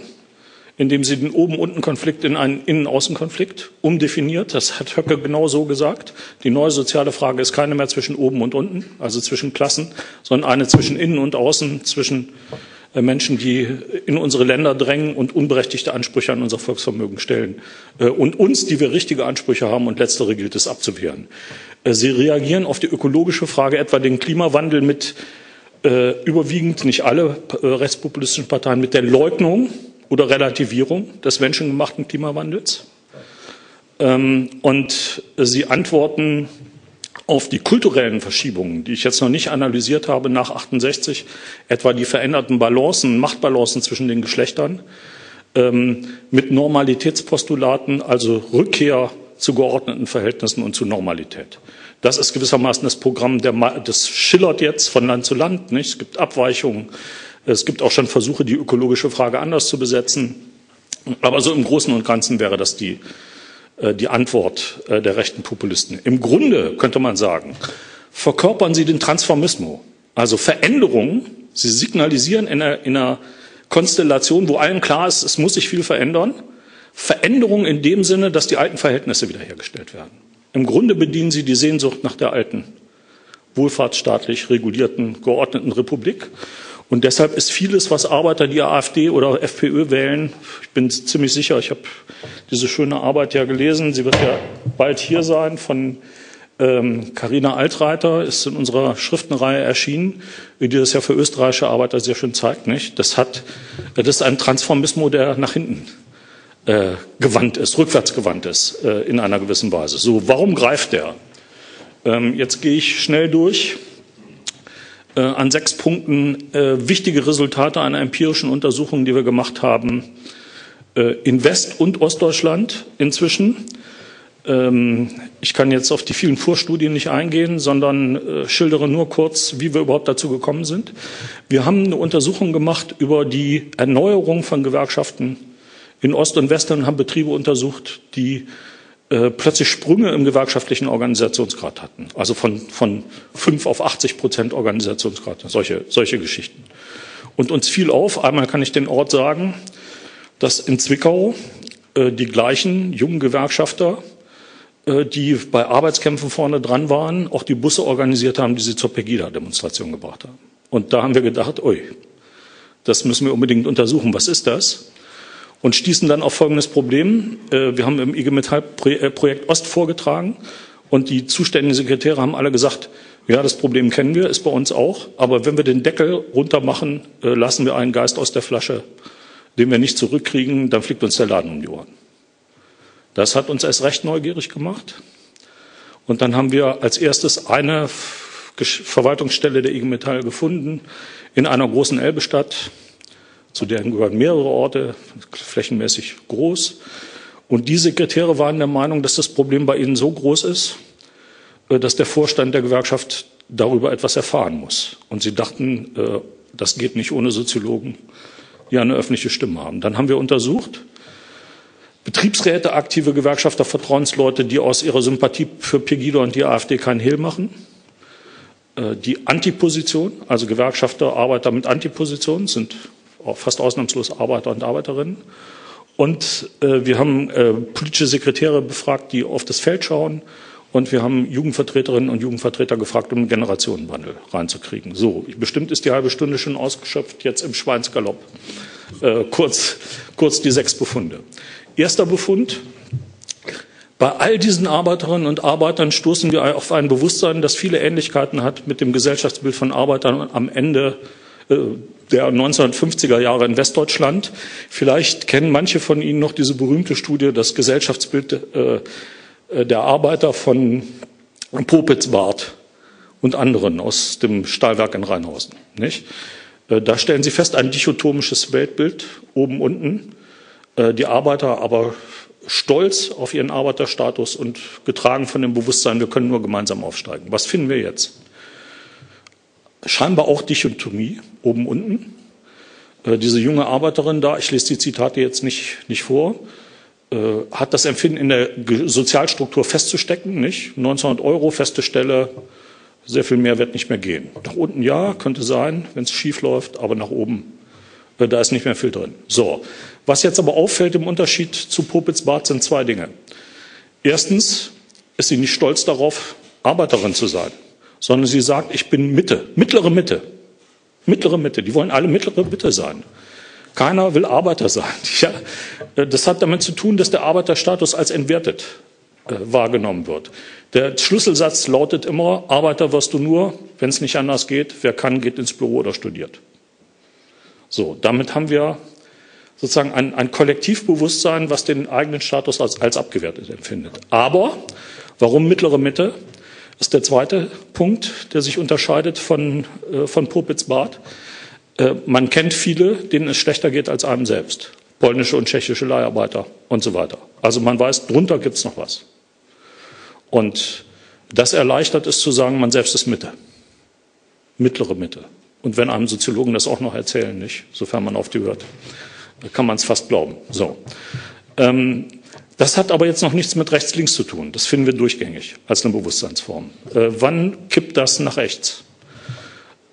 indem sie den Oben-Unten-Konflikt in einen Innen-Außen-Konflikt umdefiniert. Das hat Höcke genau so gesagt. Die neue soziale Frage ist keine mehr zwischen oben und unten, also zwischen Klassen, sondern eine zwischen Innen und Außen, zwischen Menschen, die in unsere Länder drängen und unberechtigte Ansprüche an unser Volksvermögen stellen. Äh, und uns, die wir richtige Ansprüche haben und letztere gilt es abzuwehren. Äh, sie reagieren auf die ökologische Frage, etwa den Klimawandel mit äh, überwiegend, nicht alle äh, rechtspopulistischen Parteien, mit der Leugnung oder Relativierung des menschengemachten Klimawandels. Ähm, und sie antworten auf die kulturellen Verschiebungen, die ich jetzt noch nicht analysiert habe nach 68, etwa die veränderten Balancen, Machtbalancen zwischen den Geschlechtern, ähm, mit Normalitätspostulaten, also Rückkehr zu geordneten Verhältnissen und zu Normalität. Das ist gewissermaßen das Programm, der, das schillert jetzt von Land zu Land. Nicht? Es gibt Abweichungen. Es gibt auch schon Versuche, die ökologische Frage anders zu besetzen. Aber so im Großen und Ganzen wäre das die, die Antwort äh, der rechten Populisten. Im Grunde könnte man sagen, verkörpern sie den Transformismus, also Veränderungen. Sie signalisieren in einer, in einer Konstellation, wo allen klar ist, es muss sich viel verändern. Veränderungen in dem Sinne, dass die alten Verhältnisse wiederhergestellt werden. Im Grunde bedienen sie die Sehnsucht nach der alten, wohlfahrtsstaatlich regulierten, geordneten Republik. Und deshalb ist vieles, was Arbeiter, die AfD oder FPÖ wählen, ich bin ziemlich sicher, ich habe diese schöne Arbeit ja gelesen, sie wird ja bald hier sein von Carina ähm, Altreiter, ist in unserer Schriftenreihe erschienen, die das ja für österreichische Arbeiter sehr schön zeigt. Nicht? Das, hat, das ist ein Transformismus, der nach hinten äh, gewandt ist, rückwärts gewandt ist äh, in einer gewissen Weise. So, warum greift der? Ähm, jetzt gehe ich schnell durch äh, an sechs Punkten äh, wichtige Resultate einer empirischen Untersuchung, die wir gemacht haben äh, in West- und Ostdeutschland inzwischen. Ähm, ich kann jetzt auf die vielen Vorstudien nicht eingehen, sondern äh, schildere nur kurz, wie wir überhaupt dazu gekommen sind. Wir haben eine Untersuchung gemacht über die Erneuerung von Gewerkschaften in Ost und West und haben Betriebe untersucht, die äh, plötzlich Sprünge im gewerkschaftlichen Organisationsgrad hatten. Also von, von 5 auf 80 Prozent Organisationsgrad, solche, solche Geschichten. Und uns fiel auf, einmal kann ich den Ort sagen, dass in Zwickau äh, die gleichen jungen Gewerkschafter, äh, die bei Arbeitskämpfen vorne dran waren, auch die Busse organisiert haben, die sie zur Pegida-Demonstration gebracht haben. Und da haben wir gedacht, ui, das müssen wir unbedingt untersuchen. Was ist das? Und stießen dann auf folgendes Problem. Äh, wir haben im IG Metall äh, Projekt Ost vorgetragen und die zuständigen Sekretäre haben alle gesagt, ja, das Problem kennen wir, ist bei uns auch, aber wenn wir den Deckel runter machen, äh, lassen wir einen Geist aus der Flasche, den wir nicht zurückkriegen, dann fliegt uns der Laden um die Ohren. Das hat uns erst recht neugierig gemacht. Und dann haben wir als erstes eine Verwaltungsstelle der IG Metall gefunden in einer großen Elbestadt, zu deren gehören mehrere Orte, flächenmäßig groß. Und die Sekretäre waren der Meinung, dass das Problem bei ihnen so groß ist, äh, dass der Vorstand der Gewerkschaft darüber etwas erfahren muss. Und sie dachten, äh, das geht nicht ohne Soziologen, die eine öffentliche Stimme haben. Dann haben wir untersucht, Betriebsräte, aktive Gewerkschafter, Vertrauensleute, die aus ihrer Sympathie für Pegida und die AfD keinen Hehl machen. Äh, die Antiposition, also Gewerkschafter, Arbeiter mit Antiposition sind fast ausnahmslos Arbeiter und Arbeiterinnen. Und äh, wir haben äh, politische Sekretäre befragt, die auf das Feld schauen. Und wir haben Jugendvertreterinnen und Jugendvertreter gefragt, um einen Generationenwandel reinzukriegen. So, bestimmt ist die halbe Stunde schon ausgeschöpft, jetzt im Schweinsgalopp. Äh, kurz, kurz die sechs Befunde. Erster Befund. Bei all diesen Arbeiterinnen und Arbeitern stoßen wir auf ein Bewusstsein, das viele Ähnlichkeiten hat mit dem Gesellschaftsbild von Arbeitern am Ende der 1950er Jahre in Westdeutschland. Vielleicht kennen manche von Ihnen noch diese berühmte Studie, das Gesellschaftsbild äh, äh, der Arbeiter von Popitzbart und anderen aus dem Stahlwerk in Rheinhausen. Nicht? Da stellen Sie fest, ein dichotomisches Weltbild, oben, unten. Die Arbeiter aber stolz auf ihren Arbeiterstatus und getragen von dem Bewusstsein, wir können nur gemeinsam aufsteigen. Was finden wir jetzt? Scheinbar auch Dichotomie, oben, unten. Äh, diese junge Arbeiterin da, ich lese die Zitate jetzt nicht, nicht vor, äh, hat das Empfinden, in der Sozialstruktur festzustecken, nicht? 1900 Euro, feste Stelle, sehr viel mehr wird nicht mehr gehen. Nach unten ja, könnte sein, wenn es schief läuft, aber nach oben, äh, da ist nicht mehr viel drin. So. Was jetzt aber auffällt im Unterschied zu Popitz-Barth sind zwei Dinge. Erstens ist sie nicht stolz darauf, Arbeiterin zu sein, sondern sie sagt, ich bin Mitte, mittlere Mitte. Mittlere Mitte. Die wollen alle mittlere Mitte sein. Keiner will Arbeiter sein. Ja, äh, das hat damit zu tun, dass der Arbeiterstatus als entwertet äh, wahrgenommen wird. Der Schlüsselsatz lautet immer, Arbeiter wirst du nur, wenn es nicht anders geht. Wer kann, geht ins Büro oder studiert. So, damit haben wir sozusagen ein, ein Kollektivbewusstsein, was den eigenen Status als, als abgewertet empfindet. Aber warum mittlere Mitte? Ist der zweite Punkt, der sich unterscheidet von, äh, von Popitz-Barth. Äh, man kennt viele, denen es schlechter geht als einem selbst. Polnische und tschechische Leiharbeiter und so weiter. Also man weiß, drunter gibt es noch was. Und das erleichtert es zu sagen, man selbst ist Mitte. Mittlere Mitte. Und wenn einem Soziologen das auch noch erzählen, nicht, sofern man auf die hört, kann man es fast glauben. So. Ähm, das hat aber jetzt noch nichts mit rechts-links zu tun. Das finden wir durchgängig als eine Bewusstseinsform. Äh, wann kippt das nach rechts?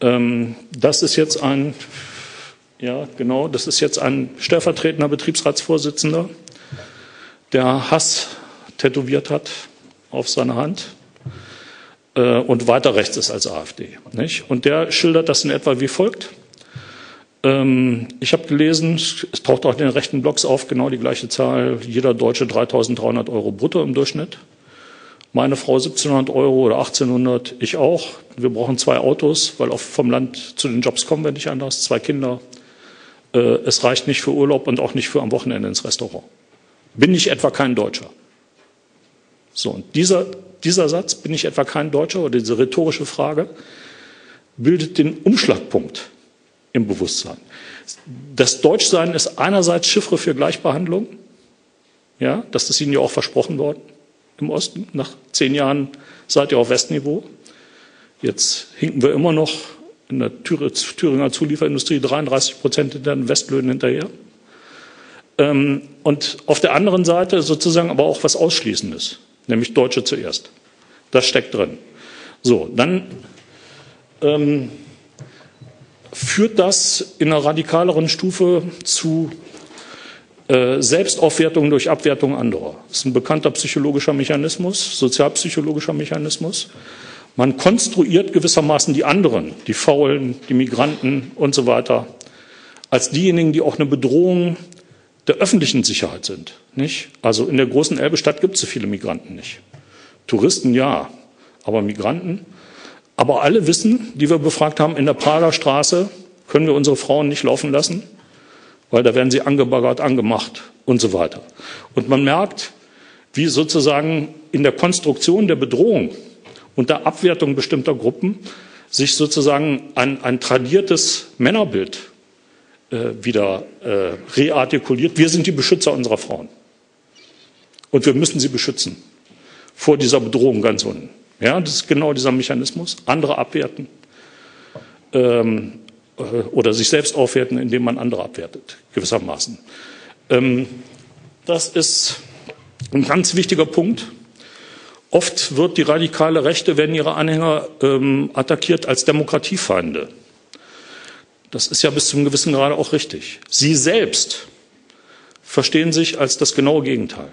Ähm, das ist jetzt ein, ja, genau, das ist jetzt ein stellvertretender Betriebsratsvorsitzender, der Hass tätowiert hat auf seine Hand äh, und weiter rechts ist als AfD. Nicht? Und der schildert das in etwa wie folgt. Ähm, ich habe gelesen, es taucht auch in den rechten Blogs auf, genau die gleiche Zahl. Jeder Deutsche 3.300 Euro brutto im Durchschnitt. Meine Frau 1700 Euro oder 1800, ich auch. Wir brauchen zwei Autos, weil auch vom Land zu den Jobs kommen wir nicht anders. Zwei Kinder. Äh, es reicht nicht für Urlaub und auch nicht für am Wochenende ins Restaurant. Bin ich etwa kein Deutscher? So, und dieser, dieser Satz, bin ich etwa kein Deutscher, oder diese rhetorische Frage, bildet den Umschlagpunkt im Bewusstsein. Das Deutschsein ist einerseits Chiffre für Gleichbehandlung. Ja, das ist Ihnen ja auch versprochen worden im Osten. Nach zehn Jahren seid ihr auf Westniveau. Jetzt hinken wir immer noch in der Thüringer Zulieferindustrie 33 Prozent hinter den Westlöhnen hinterher. Ähm, und auf der anderen Seite sozusagen aber auch was Ausschließendes, nämlich Deutsche zuerst. Das steckt drin. So, dann ähm, führt das in einer radikaleren Stufe zu äh, Selbstaufwertung durch Abwertung anderer. Das ist ein bekannter psychologischer Mechanismus, sozialpsychologischer Mechanismus. Man konstruiert gewissermaßen die anderen, die Faulen, die Migranten und so weiter, als diejenigen, die auch eine Bedrohung der öffentlichen Sicherheit sind. Nicht? Also in der großen Elbestadt gibt es so viele Migranten nicht. Touristen ja, aber Migranten aber alle wissen, die wir befragt haben, in der Prager Straße können wir unsere Frauen nicht laufen lassen, weil da werden sie angebaggert, angemacht und so weiter. Und man merkt, wie sozusagen in der Konstruktion der Bedrohung und der Abwertung bestimmter Gruppen sich sozusagen ein, ein tradiertes Männerbild äh, wieder äh, reartikuliert. Wir sind die Beschützer unserer Frauen. Und wir müssen sie beschützen vor dieser Bedrohung ganz unten. Ja, das ist genau dieser Mechanismus. Andere abwerten ähm, äh, oder sich selbst aufwerten, indem man andere abwertet, gewissermaßen. Ähm, das ist ein ganz wichtiger Punkt. Oft wird die radikale Rechte, werden ihre Anhänger ähm, attackiert als Demokratiefeinde. Das ist ja bis zum gewissen Grade auch richtig. Sie selbst verstehen sich als das genaue Gegenteil,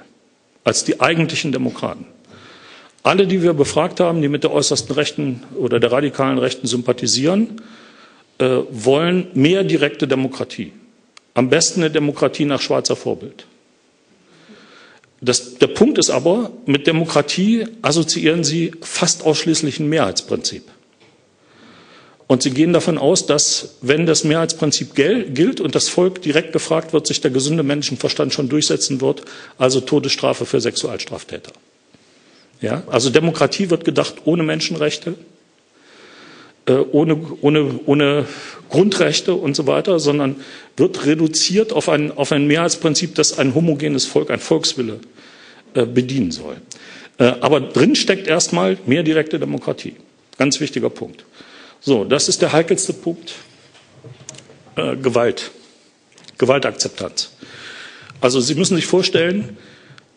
als die eigentlichen Demokraten. Alle, die wir befragt haben, die mit der äußersten Rechten oder der radikalen Rechten sympathisieren, äh, wollen mehr direkte Demokratie. Am besten eine Demokratie nach Schweizer Vorbild. Das, der Punkt ist aber, mit Demokratie assoziieren Sie fast ausschließlich ein Mehrheitsprinzip. Und Sie gehen davon aus, dass, wenn das Mehrheitsprinzip gilt und das Volk direkt gefragt wird, sich der gesunde Menschenverstand schon durchsetzen wird, also Todesstrafe für Sexualstraftäter. Ja, also Demokratie wird gedacht ohne Menschenrechte, äh, ohne, ohne, ohne Grundrechte und so weiter, sondern wird reduziert auf ein, auf ein Mehrheitsprinzip, dass ein homogenes Volk, ein Volkswille äh, bedienen soll. Äh, aber drin steckt erstmal mehr direkte Demokratie. Ganz wichtiger Punkt. So, das ist der heikelste Punkt. Äh, Gewalt. Gewaltakzeptanz. Also Sie müssen sich vorstellen,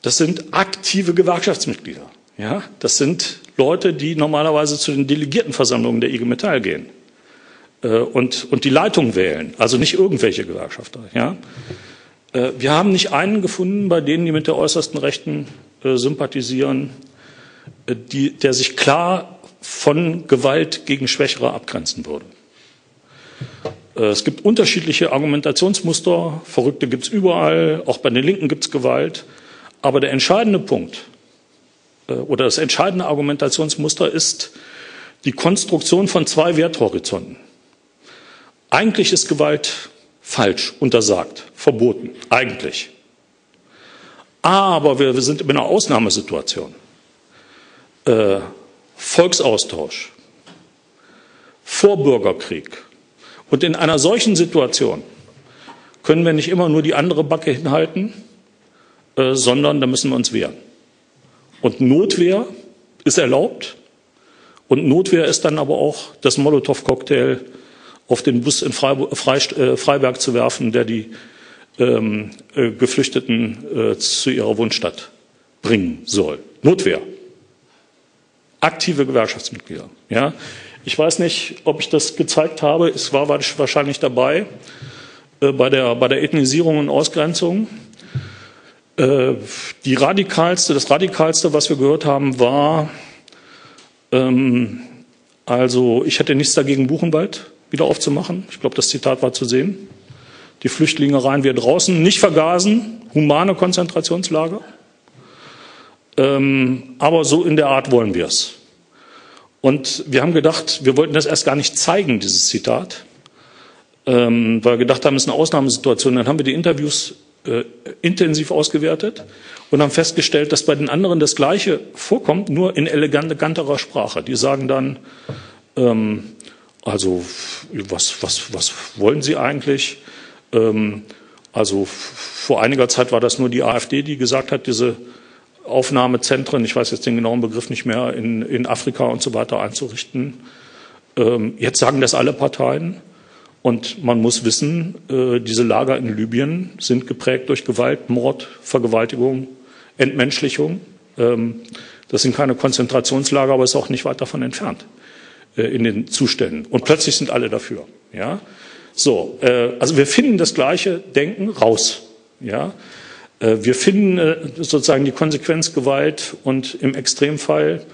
das sind aktive Gewerkschaftsmitglieder. Ja, das sind Leute, die normalerweise zu den Delegiertenversammlungen der IG Metall gehen äh, und, und die Leitung wählen, also nicht irgendwelche Gewerkschafter. Ja? Äh, wir haben nicht einen gefunden, bei denen, die mit der äußersten Rechten äh, sympathisieren, äh, die, der sich klar von Gewalt gegen Schwächere abgrenzen würde. Äh, es gibt unterschiedliche Argumentationsmuster, Verrückte gibt es überall, auch bei den Linken gibt es Gewalt. Aber der entscheidende Punkt oder das entscheidende Argumentationsmuster ist die Konstruktion von zwei Werthorizonten. Eigentlich ist Gewalt falsch, untersagt, verboten, eigentlich. Aber wir, wir sind in einer Ausnahmesituation. Äh, Volksaustausch, Vorbürgerkrieg. Und in einer solchen Situation können wir nicht immer nur die andere Backe hinhalten, äh, sondern da müssen wir uns wehren. Und Notwehr ist erlaubt. Und Notwehr ist dann aber auch das Molotow-Cocktail auf den Bus in Freiburg, äh, Freiberg zu werfen, der die ähm, äh, Geflüchteten äh, zu ihrer Wohnstadt bringen soll. Notwehr. Aktive Gewerkschaftsmitglieder. Ja? Ich weiß nicht, ob ich das gezeigt habe. Es war wahrscheinlich dabei äh, bei, der, bei der Ethnisierung und Ausgrenzung. Äh, die radikalste, das radikalste, was wir gehört haben, war, ähm, also ich hätte nichts dagegen, Buchenwald wieder aufzumachen. Ich glaube, das Zitat war zu sehen. Die Flüchtlinge rein wir draußen, nicht vergasen, humane Konzentrationslager. Ähm, aber so in der Art wollen wir es. Und wir haben gedacht, wir wollten das erst gar nicht zeigen, dieses Zitat, ähm, weil wir gedacht haben, es ist eine Ausnahmesituation. Dann haben wir die Interviews äh, intensiv ausgewertet und haben festgestellt, dass bei den anderen das Gleiche vorkommt, nur in eleganterer Sprache. Die sagen dann, ähm, also was, was, was wollen Sie eigentlich? Ähm, also vor einiger Zeit war das nur die AfD, die gesagt hat, diese Aufnahmezentren, ich weiß jetzt den genauen Begriff nicht mehr, in, in Afrika und so weiter einzurichten. Ähm, jetzt sagen das alle Parteien. Und man muss wissen, äh, diese Lager in Libyen sind geprägt durch Gewalt, Mord, Vergewaltigung, Entmenschlichung. Ähm, das sind keine Konzentrationslager, aber es ist auch nicht weit davon entfernt äh, in den Zuständen. Und plötzlich sind alle dafür. Ja? So, äh, also wir finden das gleiche Denken raus. Ja? Wir finden sozusagen die Konsequenz Gewalt und im Extremfall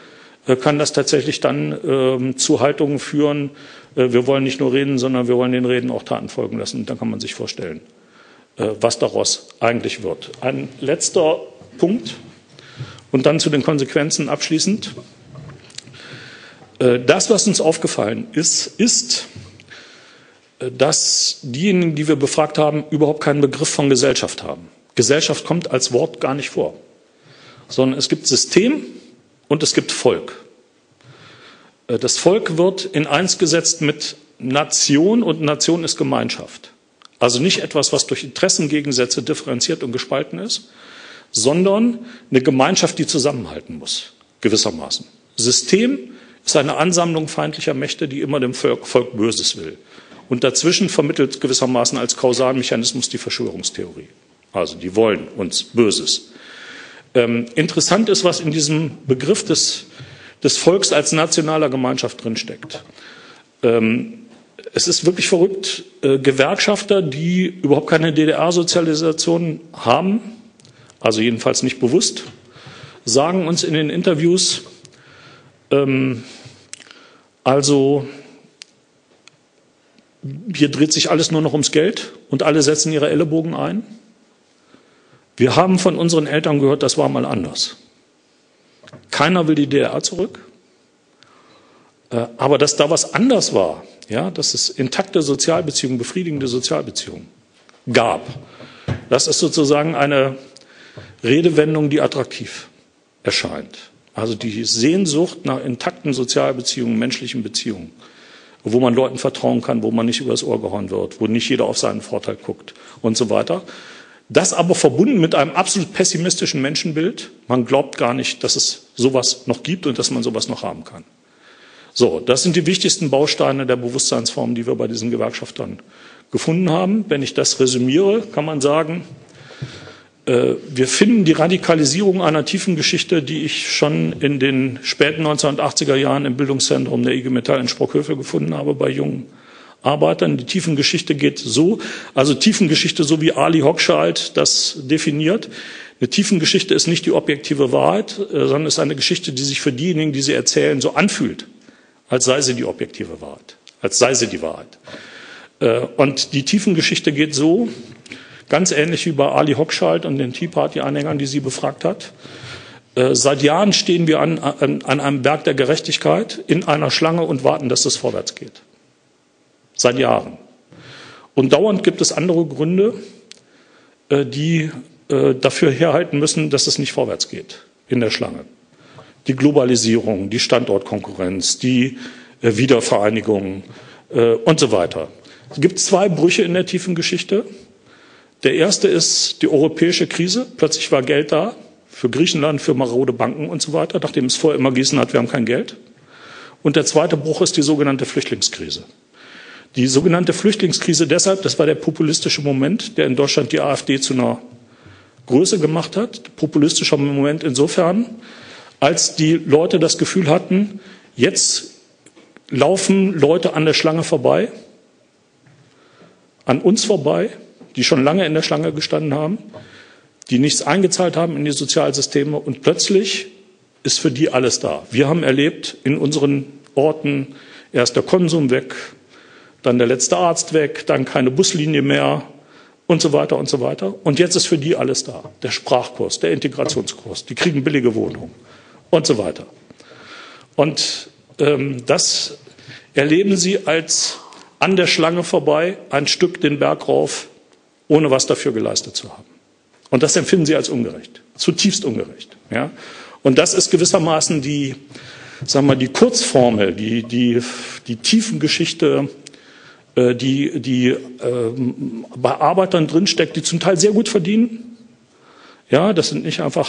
kann das tatsächlich dann ähm, zu Haltungen führen, wir wollen nicht nur reden, sondern wir wollen den Reden auch Taten folgen lassen. Und dann kann man sich vorstellen, was daraus eigentlich wird. Ein letzter Punkt und dann zu den Konsequenzen abschließend. Das, was uns aufgefallen ist, ist, dass diejenigen, die wir befragt haben, überhaupt keinen Begriff von Gesellschaft haben. Gesellschaft kommt als Wort gar nicht vor, sondern es gibt System und es gibt Volk. Äh, das Volk wird in eins gesetzt mit Nation und Nation ist Gemeinschaft. Also nicht etwas, was durch Interessengegensätze differenziert und gespalten ist, sondern eine Gemeinschaft, die zusammenhalten muss, gewissermaßen. System ist eine Ansammlung feindlicher Mächte, die immer dem Volk, Volk Böses will. Und dazwischen vermittelt gewissermaßen als Kausalmechanismus die Verschwörungstheorie. Also die wollen uns Böses. Ähm, interessant ist, was in diesem Begriff des, des Volks als nationaler Gemeinschaft drinsteckt. Ähm, es ist wirklich verrückt, äh, Gewerkschafter, die überhaupt keine DDR-Sozialisation haben, also jedenfalls nicht bewusst, sagen uns in den Interviews, ähm, also hier dreht sich alles nur noch ums Geld und alle setzen ihre Ellenbogen ein. Wir haben von unseren Eltern gehört, das war mal anders. Keiner will die DDR zurück. Äh, aber dass da was anders war, ja, dass es intakte Sozialbeziehungen, befriedigende Sozialbeziehungen gab, das ist sozusagen eine Redewendung, die attraktiv erscheint. Also die Sehnsucht nach intakten Sozialbeziehungen, menschlichen Beziehungen, wo man Leuten vertrauen kann, wo man nicht übers Ohr gehauen wird, wo nicht jeder auf seinen Vorteil guckt und so weiter Das aber verbunden mit einem absolut pessimistischen Menschenbild. Man glaubt gar nicht, dass es sowas noch gibt und dass man sowas noch haben kann. So, das sind die wichtigsten Bausteine der Bewusstseinsform, die wir bei diesen Gewerkschaftern gefunden haben. Wenn ich das resümiere, kann man sagen, äh, wir finden die Radikalisierung einer tiefen Geschichte, die ich schon in den späten 1980er Jahren im Bildungszentrum der IG Metall in Sprockhövel gefunden habe bei jungen Arbeitern. Die Tiefengeschichte geht so, also Tiefengeschichte, so wie Ali Hochschild das definiert. Eine Tiefengeschichte ist nicht die objektive Wahrheit, äh, sondern ist eine Geschichte, die sich für diejenigen, die sie erzählen, so anfühlt, als sei sie die objektive Wahrheit, als sei sie die Wahrheit. Äh, und die Tiefengeschichte geht so, ganz ähnlich wie bei Ali Hochschild und den Tea Party-Anhängern, die sie befragt hat. Äh, seit Jahren stehen wir an, an, an einem Berg der Gerechtigkeit in einer Schlange und warten, dass es vorwärts geht. Seit Jahren. Und dauernd gibt es andere Gründe, äh, die äh, dafür herhalten müssen, dass es nicht vorwärts geht in der Schlange. Die Globalisierung, die Standortkonkurrenz, die äh, Wiedervereinigung und so weiter. Es gibt zwei Brüche in der tiefen Geschichte. Der erste ist die europäische Krise. Plötzlich war Geld da für Griechenland, für marode Banken und so weiter, nachdem es vorher immer gießen hat, wir haben kein Geld. Und der zweite Bruch ist die sogenannte Flüchtlingskrise. Die sogenannte Flüchtlingskrise deshalb, das war der populistische Moment, der in Deutschland die AfD zu einer Größe gemacht hat. Populistischer Moment insofern, als die Leute das Gefühl hatten, jetzt laufen Leute an der Schlange vorbei, an uns vorbei, die schon lange in der Schlange gestanden haben, die nichts eingezahlt haben in die Sozialsysteme und plötzlich ist für die alles da. Wir haben erlebt in unseren Orten erst der Konsum weg, dann der letzte Arzt weg, dann keine Buslinie mehr und so weiter und so weiter. Und jetzt ist für die alles da. Der Sprachkurs, der Integrationskurs, die kriegen billige Wohnungen und so weiter. Und ähm, das erleben sie als an der Schlange vorbei ein Stück den Berg rauf, ohne was dafür geleistet zu haben. Und das empfinden sie als ungerecht, zutiefst ungerecht. Ja? Und das ist gewissermaßen die, sagen wir, die Kurzformel, die, die, die Tiefengeschichte die, die äh, bei Arbeitern drinsteckt, die zum Teil sehr gut verdienen. Ja, das sind nicht einfach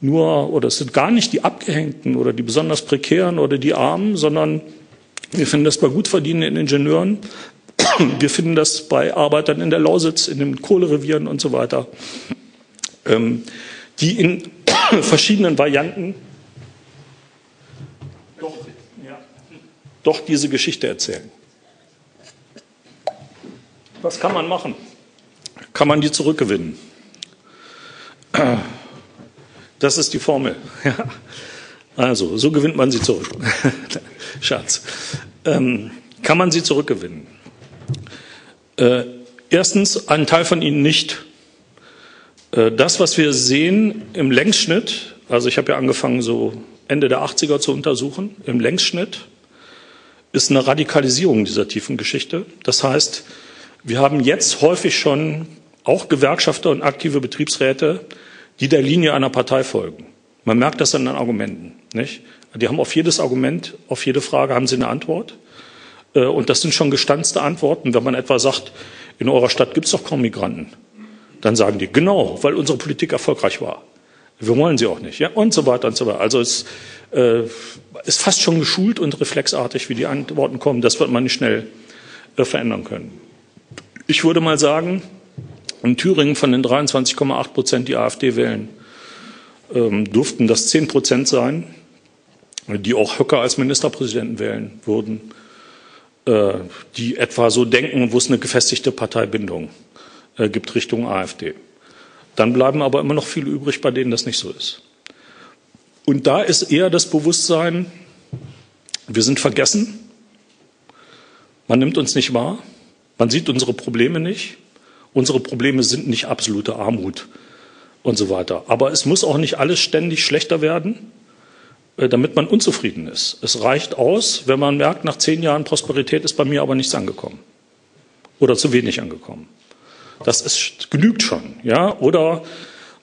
nur oder es sind gar nicht die Abgehängten oder die besonders prekären oder die Armen, sondern wir finden das bei gut verdienenden Ingenieuren, wir finden das bei Arbeitern in der Lausitz, in den Kohlerevieren und so weiter, ähm, die in verschiedenen Varianten doch, ja, doch diese Geschichte erzählen. Was kann man machen? Kann man die zurückgewinnen? Das ist die Formel. Also, so gewinnt man sie zurück. Schatz. Ähm, kann man sie zurückgewinnen? Äh, erstens, ein Teil von ihnen nicht. Äh, das, was wir sehen im Längsschnitt, also ich habe ja angefangen, so Ende der 80er zu untersuchen, im Längsschnitt ist eine Radikalisierung dieser tiefen Geschichte. Das heißt, wir haben jetzt häufig schon auch Gewerkschafter und aktive Betriebsräte, die der Linie einer Partei folgen. Man merkt das an den Argumenten. Nicht? Die haben auf jedes Argument, auf jede Frage haben sie eine Antwort. Äh, und das sind schon gestanzte Antworten. Wenn man etwa sagt, in eurer Stadt gibt es doch kaum Migranten, dann sagen die, genau, weil unsere Politik erfolgreich war. Wir wollen sie auch nicht. Ja? Und so weiter und so weiter. Also es äh, ist fast schon geschult und reflexartig, wie die Antworten kommen. Das wird man nicht schnell äh, verändern können. Ich würde mal sagen, in Thüringen von den 23,8 Prozent, die AfD wählen, ähm, durften das 10 Prozent sein, die auch Höcker als Ministerpräsidenten wählen würden, äh, die etwa so denken, wo es eine gefestigte Parteibindung äh, gibt Richtung AfD. Dann bleiben aber immer noch viele übrig, bei denen das nicht so ist. Und da ist eher das Bewusstsein, wir sind vergessen, man nimmt uns nicht wahr, man sieht unsere Probleme nicht. Unsere Probleme sind nicht absolute Armut und so weiter. Aber es muss auch nicht alles ständig schlechter werden, äh, damit man unzufrieden ist. Es reicht aus, wenn man merkt, nach zehn Jahren Prosperität ist bei mir aber nichts angekommen oder zu wenig angekommen. Das ist, genügt schon, ja. Oder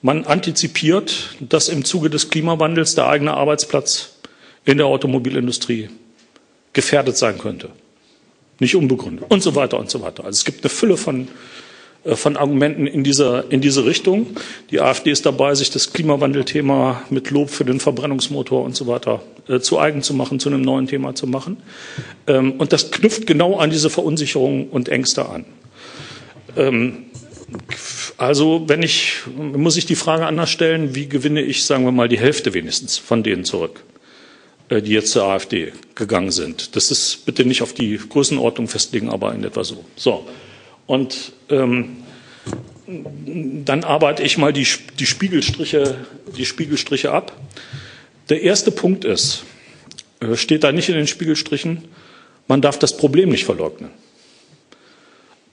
man antizipiert, dass im Zuge des Klimawandels der eigene Arbeitsplatz in der Automobilindustrie gefährdet sein könnte nicht unbegründet und so weiter und so weiter. Also es gibt eine Fülle von äh, von Argumenten in dieser, in diese Richtung. Die AfD ist dabei, sich das Klimawandelthema mit Lob für den Verbrennungsmotor und so weiter äh, zu eigen zu machen, zu einem neuen Thema zu machen. Ähm, und das knüpft genau an diese Verunsicherung und Ängste an. Ähm, also, wenn ich, muss ich die Frage anders stellen, wie gewinne ich, sagen wir mal, die Hälfte wenigstens von denen zurück, die jetzt zur AfD gegangen sind. Das ist bitte nicht auf die Größenordnung festlegen, aber in etwa so. So. Und ähm, dann arbeite ich mal die, die, Spiegelstriche, die Spiegelstriche ab. Der erste Punkt ist, äh, steht da nicht in den Spiegelstrichen, man darf das Problem nicht verleugnen.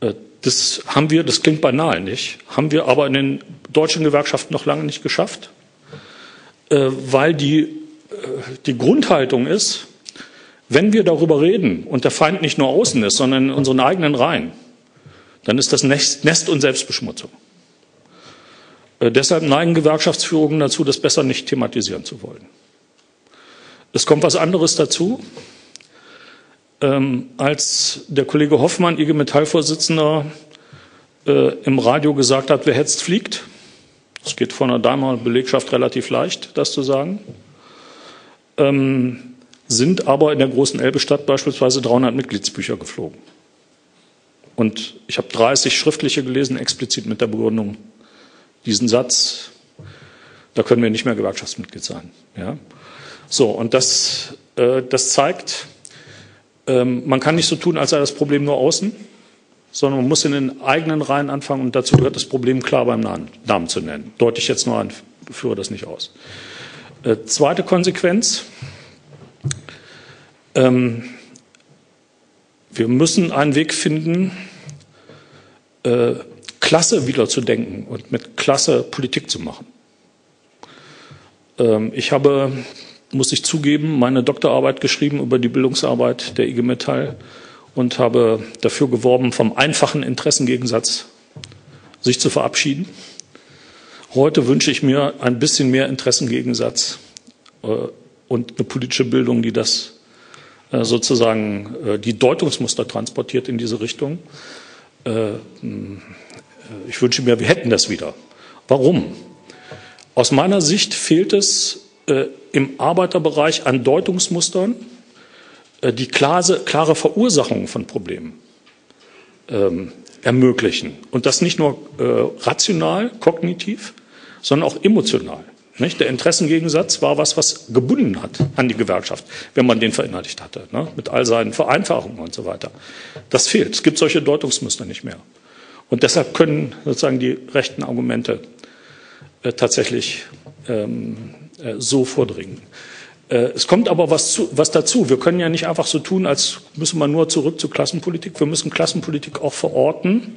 Äh, das haben wir, das klingt banal nicht, haben wir aber in den deutschen Gewerkschaften noch lange nicht geschafft, äh, weil die, die Grundhaltung ist, wenn wir darüber reden und der Feind nicht nur außen ist, sondern in unseren eigenen Reihen, dann ist das Nest und Selbstbeschmutzung. Äh, deshalb neigen Gewerkschaftsführungen dazu, das besser nicht thematisieren zu wollen. Es kommt was anderes dazu. Ähm, als der Kollege Hoffmann, IG Metall-Vorsitzender, äh, im Radio gesagt hat, wer hetzt, fliegt. Es geht von der Daimler Belegschaft relativ leicht, das zu sagen. Ähm, sind aber in der großen Elbestadt beispielsweise 300 Mitgliedsbücher geflogen. Und ich habe 30 schriftliche gelesen, explizit mit der Begründung, diesen Satz, da können wir nicht mehr Gewerkschaftsmitglied sein. Ja? So, und das, äh, das zeigt, ähm, man kann nicht so tun, als sei das Problem nur außen, sondern man muss in den eigenen Reihen anfangen und dazu gehört das Problem klar beim Namen, Namen zu nennen. Deute ich jetzt nur an, führe das nicht aus. Äh, zweite Konsequenz. Ähm, wir müssen einen Weg finden, äh, Klasse wieder zu denken und mit Klasse Politik zu machen. Ähm, ich habe, muss ich zugeben, meine Doktorarbeit geschrieben über die Bildungsarbeit der IG Metall und habe dafür geworben, vom einfachen Interessengegensatz sich zu verabschieden. Heute wünsche ich mir ein bisschen mehr Interessengegensatz äh, und eine politische Bildung, die das äh, sozusagen äh, die Deutungsmuster transportiert in diese Richtung. Äh, ich wünsche mir, wir hätten das wieder. Warum? Aus meiner Sicht fehlt es im Arbeiterbereich an Deutungsmustern, die klare Verursachung von Problemen ähm, ermöglichen. Und das nicht nur rational, kognitiv, sondern auch emotional. Nicht? Der Interessengegensatz war was, was gebunden hat an die Gewerkschaft, wenn man den verinnerlicht hatte, ne? mit all seinen Vereinfachungen und so weiter. Das fehlt. Es gibt solche Deutungsmuster nicht mehr. Und deshalb können sozusagen die rechten Argumente äh, tatsächlich ähm, äh, so vordringen. Äh, es kommt aber was, zu, was dazu. Wir können ja nicht einfach so tun, als müssen wir nur zurück zur Klassenpolitik. Wir müssen Klassenpolitik auch verorten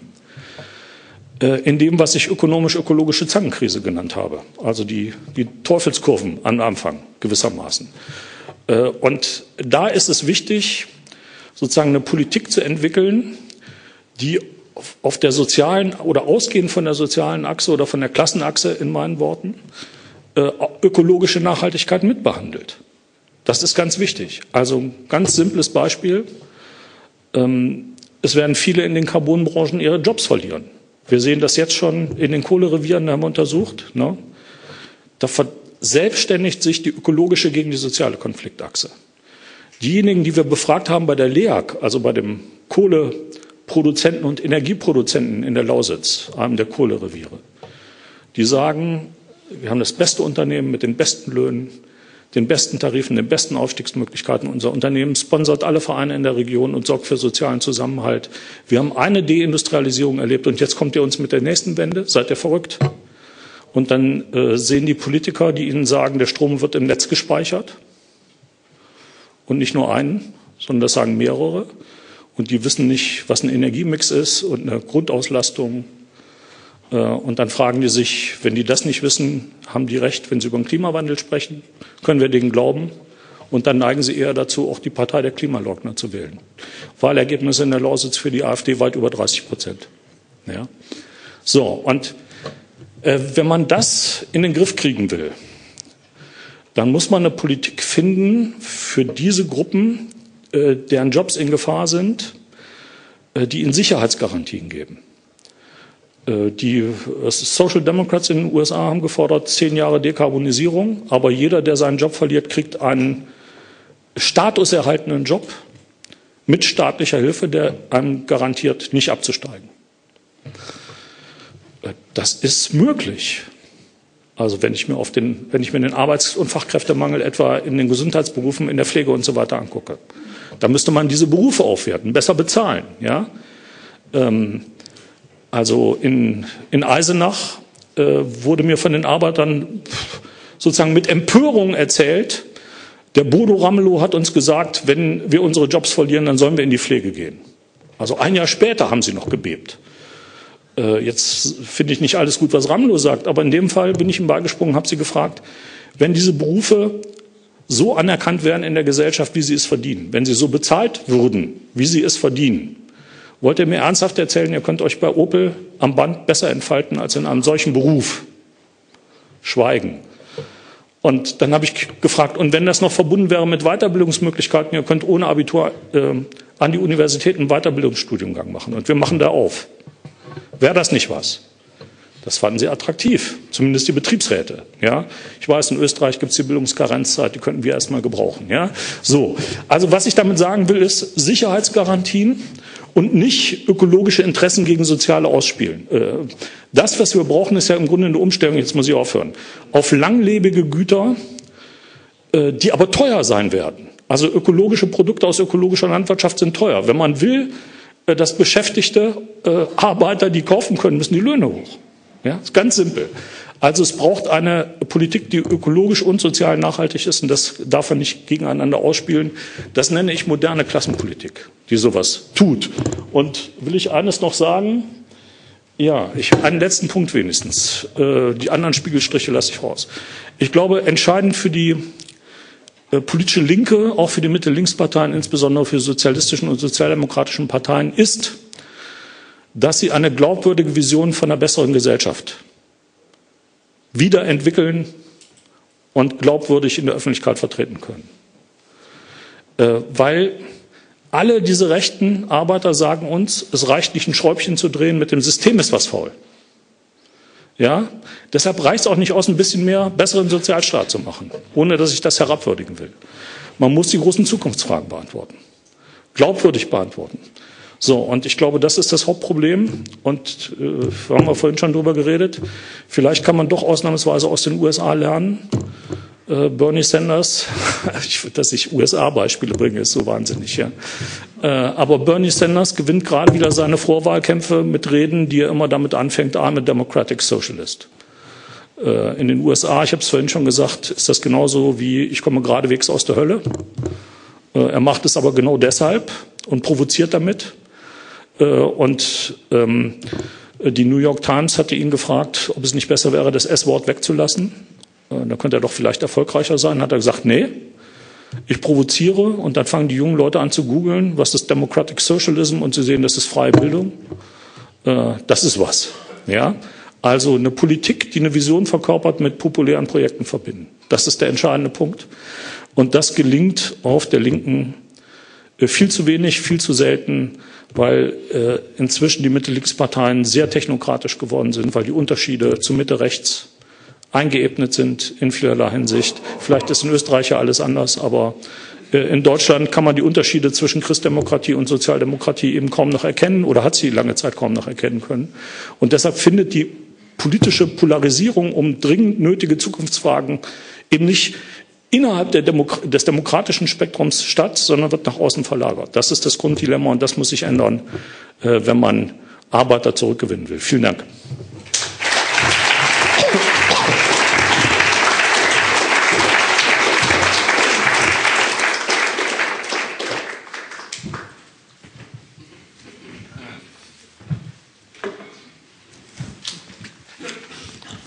in dem, was ich ökonomisch-ökologische Zangenkrise genannt habe. Also die, die Teufelskurven am Anfang gewissermaßen. Äh, und da ist es wichtig, sozusagen eine Politik zu entwickeln, die auf der sozialen oder ausgehend von der sozialen Achse oder von der Klassenachse in meinen Worten äh, ökologische Nachhaltigkeit mitbehandelt. Das ist ganz wichtig. Also ein ganz simples Beispiel. Ähm, es werden viele in den Carbonbranchen ihre Jobs verlieren. Wir sehen das jetzt schon in den Kohlerevieren, haben wir untersucht. Ne? Da verselbstständigt sich die ökologische gegen die soziale Konfliktachse. Diejenigen, die wir befragt haben bei der LEAG, also bei dem Kohleproduzenten und Energieproduzenten in der Lausitz, einem der Kohlereviere, die sagen, wir haben das beste Unternehmen mit den besten Löhnen, den besten Tarifen, den besten Aufstiegsmöglichkeiten. Unser Unternehmen sponsert alle Vereine in der Region und sorgt für sozialen Zusammenhalt. Wir haben eine Deindustrialisierung erlebt und jetzt kommt ihr uns mit der nächsten Wende. Seid ihr verrückt? Und dann äh, sehen die Politiker, die ihnen sagen, der Strom wird im Netz gespeichert. Und nicht nur einen, sondern das sagen mehrere. Und die wissen nicht, was ein Energiemix ist und eine Grundauslastung und dann fragen die sich, wenn die das nicht wissen, haben die recht, wenn sie über den Klimawandel sprechen? Können wir denen glauben? Und dann neigen sie eher dazu, auch die Partei der Klimaleugner zu wählen. Wahlergebnisse in der Lausitz für die AfD weit über 30 Prozent. Ja. So, und äh, wenn man das in den Griff kriegen will, dann muss man eine Politik finden für diese Gruppen, äh, deren Jobs in Gefahr sind, äh, die ihnen Sicherheitsgarantien geben. Äh, die Social Democrats in den USA haben gefordert zehn Jahre Dekarbonisierung, aber jeder, der seinen Job verliert, kriegt einen statuserhaltenden Job mit staatlicher Hilfe, der einem garantiert, nicht abzusteigen. Äh, das ist möglich. Also wenn ich mir, auf den, wenn ich mir den Arbeits- und Fachkräftemangel etwa in den Gesundheitsberufen, in der Pflege und so weiter angucke, dann müsste man diese Berufe aufwerten, besser bezahlen. Ja? Ähm, also in, in Eisenach äh, wurde mir von den Arbeitern sozusagen mit Empörung erzählt, der Bodo Ramelow hat uns gesagt, wenn wir unsere Jobs verlieren, dann sollen wir in die Pflege gehen. Also ein Jahr später haben sie noch gebebt. Äh, jetzt finde ich nicht alles gut, was Ramelow sagt, aber in dem Fall bin ich ihm beigesprungen, habe sie gefragt, wenn diese Berufe so anerkannt werden in der Gesellschaft, wie sie es verdienen, wenn sie so bezahlt würden, wie sie es verdienen, wollt ihr mir ernsthaft erzählen, ihr könnt euch bei Opel am Band besser entfalten als in einem solchen Beruf? Schweigen. Und dann habe ich gefragt, und wenn das noch verbunden wäre mit Weiterbildungsmöglichkeiten, ihr könnt ohne Abitur äh, an die Universität einen Weiterbildungsstudiengang machen. Und wir machen da auf. Wäre das nicht was? Das fanden sie attraktiv, zumindest die Betriebsräte. Ja, ich weiß, in Österreich gibt es die Bildungskarenzzeit, die könnten wir erstmal gebrauchen. Ja, so. Also was ich damit sagen will, ist Sicherheitsgarantien und nicht ökologische Interessen gegen soziale ausspielen. Äh, das, was wir brauchen, ist ja im Grunde eine Umstellung. Jetzt muss ich aufhören auf langlebige Güter, äh, die aber teuer sein werden. Also ökologische Produkte aus ökologischer Landwirtschaft sind teuer. Wenn man will, äh, dass Beschäftigte, Arbeiter, die kaufen können, müssen die Löhne hoch. Ja, ist ganz simpel. Also es braucht eine Politik, die ökologisch und sozial nachhaltig ist und das darf man nicht gegeneinander ausspielen. Das nenne ich moderne Klassenpolitik, die sowas tut. Und will ich eines noch sagen? Ja, ich, einen letzten Punkt wenigstens. Äh, die anderen Spiegelstriche lasse ich raus. Ich glaube, entscheidend für die äh, politische Linke, auch für die Mitte-Links-Parteien, insbesondere für sozialistischen und sozialdemokratischen Parteien, ist, dass sie eine glaubwürdige Vision von einer besseren Gesellschaft wiederentwickeln und glaubwürdig in der Öffentlichkeit vertreten können. Äh, weil alle diese rechten Arbeiter sagen uns, es reicht nicht ein Schräubchen zu drehen, mit dem System ist was faul. Ja, deshalb reicht es auch nicht aus, ein bisschen mehr besseren Sozialstaat zu machen, ohne dass ich das herabwürdigen will. Man muss die großen Zukunftsfragen beantworten, glaubwürdig beantworten. So, und ich glaube, das ist das Hauptproblem. Und äh, haben wir vorhin schon drüber geredet. Vielleicht kann man doch ausnahmsweise aus den USA lernen. Äh, Bernie Sanders, ich, dass ich USA-Beispiele bringe, ist so wahnsinnig, ja. Äh, aber Bernie Sanders gewinnt gerade wieder seine Vorwahlkämpfe mit Reden, die er immer damit anfängt, I'm a Democratic Socialist. Äh, in den USA, ich habe es vorhin schon gesagt, ist das genauso wie ich komme geradewegs aus der Hölle. Äh, er macht es aber genau deshalb und provoziert damit und ähm, die New York Times hatte ihn gefragt, ob es nicht besser wäre, das S-Wort wegzulassen. Äh, da könnte er doch vielleicht erfolgreicher sein. Hat er gesagt, nee, ich provoziere und dann fangen die jungen Leute an zu googeln, was ist Democratic Socialism und sie sehen, das ist freie Bildung. Äh, das ist was. Ja? Also eine Politik, die eine Vision verkörpert, mit populären Projekten verbinden. Das ist der entscheidende Punkt. Und das gelingt auf der Linken viel zu wenig, viel zu selten weil äh, inzwischen die Mitte-Links-Parteien sehr technokratisch geworden sind, weil die Unterschiede zu Mitte-Rechts eingeebnet sind in vielerlei Hinsicht. Vielleicht ist in Österreich ja alles anders, aber äh, in Deutschland kann man die Unterschiede zwischen Christdemokratie und Sozialdemokratie eben kaum noch erkennen oder hat sie lange Zeit kaum noch erkennen können. Und deshalb findet die politische Polarisierung um dringend nötige Zukunftsfragen eben nicht innerhalb Demo des demokratischen Spektrums statt, sondern wird nach außen verlagert. Das ist das Grunddilemma und das muss sich ändern, äh, wenn man Arbeiter zurückgewinnen will. Vielen Dank.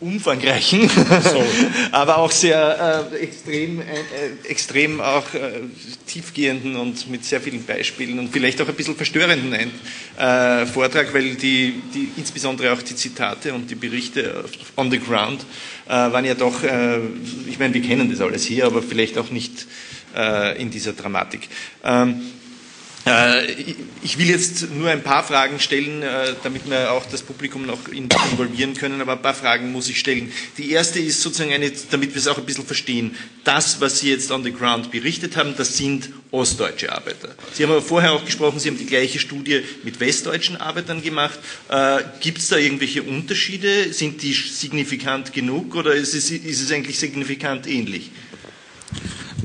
umfangreichen, aber auch sehr äh, extrem, äh, extrem auch äh, tiefgehenden und mit sehr vielen Beispielen und vielleicht auch ein bisschen verstörenden äh, Vortrag, weil die, die, insbesondere auch die Zitate und die Berichte on the ground äh, waren ja doch, ich meine, wir kennen das alles hier, aber vielleicht auch nicht in dieser Dramatik. Ähm, äh, ich will jetzt nur ein paar Fragen stellen, äh, damit wir auch das Publikum noch involvieren können, aber ein paar Fragen muss ich stellen. Die erste ist sozusagen eine, damit wir es auch ein bisschen verstehen. Das, was Sie jetzt on the ground berichtet haben, das sind ostdeutsche Arbeiter. Sie haben aber vorher auch gesprochen, Sie haben die gleiche Studie mit westdeutschen Arbeitern gemacht. Äh, Gibt es da irgendwelche Unterschiede? Sind die signifikant genug oder ist es, ist es eigentlich signifikant ähnlich?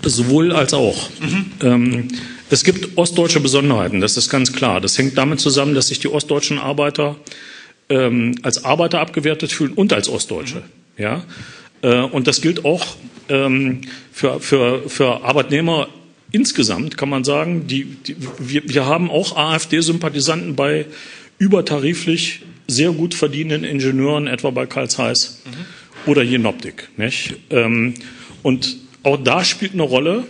Sowohl als auch. Mhm. Ähm, es gibt ostdeutsche Besonderheiten, das ist ganz klar. Das hängt damit zusammen, dass sich die ostdeutschen Arbeiter ähm, als Arbeiter abgewertet fühlen und als Ostdeutsche. Mhm. Ja? Äh, und das gilt auch ähm, für, für, für Arbeitnehmer insgesamt, kann man sagen. Die, die, wir, wir haben auch AfD-Sympathisanten bei übertariflich sehr gut verdienenden Ingenieuren, etwa bei Karl Zeiss mhm. oder Jenoptik. Nicht? Ähm, und auch da spielt eine Rolle,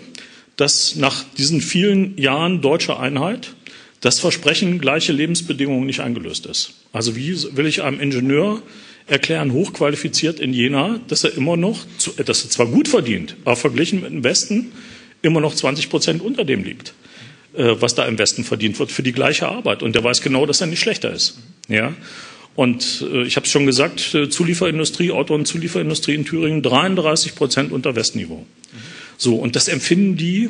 dass nach diesen vielen Jahren deutscher Einheit das Versprechen gleiche Lebensbedingungen nicht eingelöst ist. Also wie will ich einem Ingenieur erklären, hochqualifiziert in Jena, dass er immer noch, dass er zwar gut verdient, aber verglichen mit dem Westen immer noch 20 Prozent unter dem liegt, äh, was da im Westen verdient wird für die gleiche Arbeit. Und der weiß genau, dass er nicht schlechter ist. Ja. Und äh, ich habe es schon gesagt, äh, Zulieferindustrie, Auto- und Zulieferindustrie in Thüringen 33 Prozent unter Westniveau. So, und das empfinden die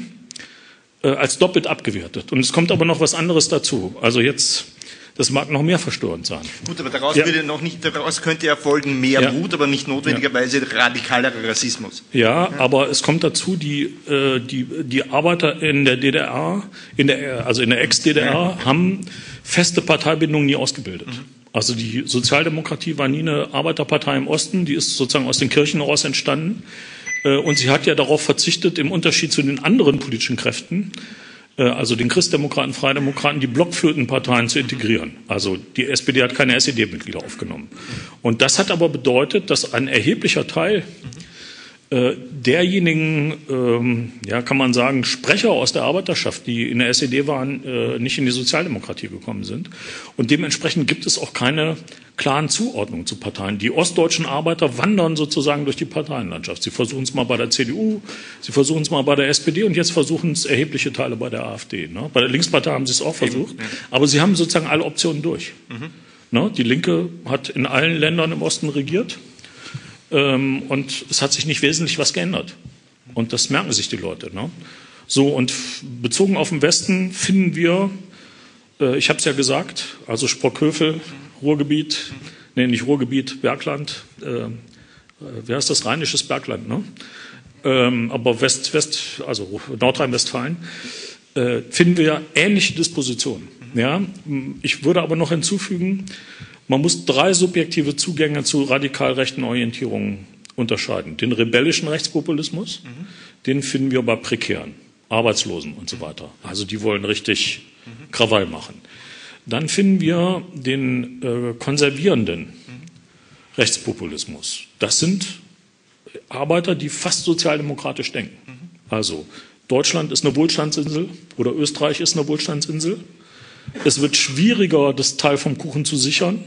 äh, als doppelt abgewertet. Und es kommt aber noch was anderes dazu. Also jetzt, das mag noch mehr verstörend sein. Gut, aber daraus, ja. würde noch nicht, daraus könnte ja folgen mehr ja. Mut, aber nicht notwendigerweise ja. radikalerer Rassismus. Ja, aber es kommt dazu, die, äh, die, die Arbeiter in der DDR, in der, also in der Ex-DDR, haben feste Parteibindungen nie ausgebildet. Mhm. Also die Sozialdemokratie war nie eine Arbeiterpartei im Osten, die ist sozusagen aus den Kirchen heraus entstanden. Äh, und sie hat ja darauf verzichtet, im Unterschied zu den anderen politischen Kräften, äh, also den Christdemokraten, Freidemokraten, die blockführenden Parteien zu integrieren. Also die SPD hat keine SED-Mitglieder aufgenommen. Und das hat aber bedeutet, dass ein erheblicher Teil derjenigen, ähm, ja, kann man sagen, Sprecher aus der Arbeiterschaft, die in der SED waren, äh, nicht in die Sozialdemokratie gekommen sind. Und dementsprechend gibt es auch keine klaren Zuordnungen zu Parteien. Die ostdeutschen Arbeiter wandern sozusagen durch die Parteienlandschaft. Sie versuchen es mal bei der CDU, sie versuchen es mal bei der SPD und jetzt versuchen es erhebliche Teile bei der AfD. Ne? Bei der Linkspartei haben sie es auch versucht, aber sie haben sozusagen alle Optionen durch. Mhm. Ne? Die Linke hat in allen Ländern im Osten regiert. Ähm, und es hat sich nicht wesentlich was geändert. Und das merken sich die Leute. Ne? So, und bezogen auf den Westen finden wir, äh, ich habe es ja gesagt, also Sprockhövel, Ruhrgebiet, nee, nicht Ruhrgebiet, Bergland, äh, wie heißt das, rheinisches Bergland, ne? Ähm, aber West, West, also Nordrhein-Westfalen, äh, finden wir ähnliche Dispositionen. Ja? Ich würde aber noch hinzufügen, man muss drei subjektive Zugänge zu radikal rechten Orientierungen unterscheiden. Den rebellischen Rechtspopulismus, mhm. den finden wir bei Prekären, Arbeitslosen und so weiter. Also die wollen richtig mhm. Krawall machen. Dann finden wir den äh, konservierenden mhm. Rechtspopulismus. Das sind Arbeiter, die fast sozialdemokratisch denken. Also Deutschland ist eine Wohlstandsinsel oder Österreich ist eine Wohlstandsinsel. Es wird schwieriger, das Teil vom Kuchen zu sichern.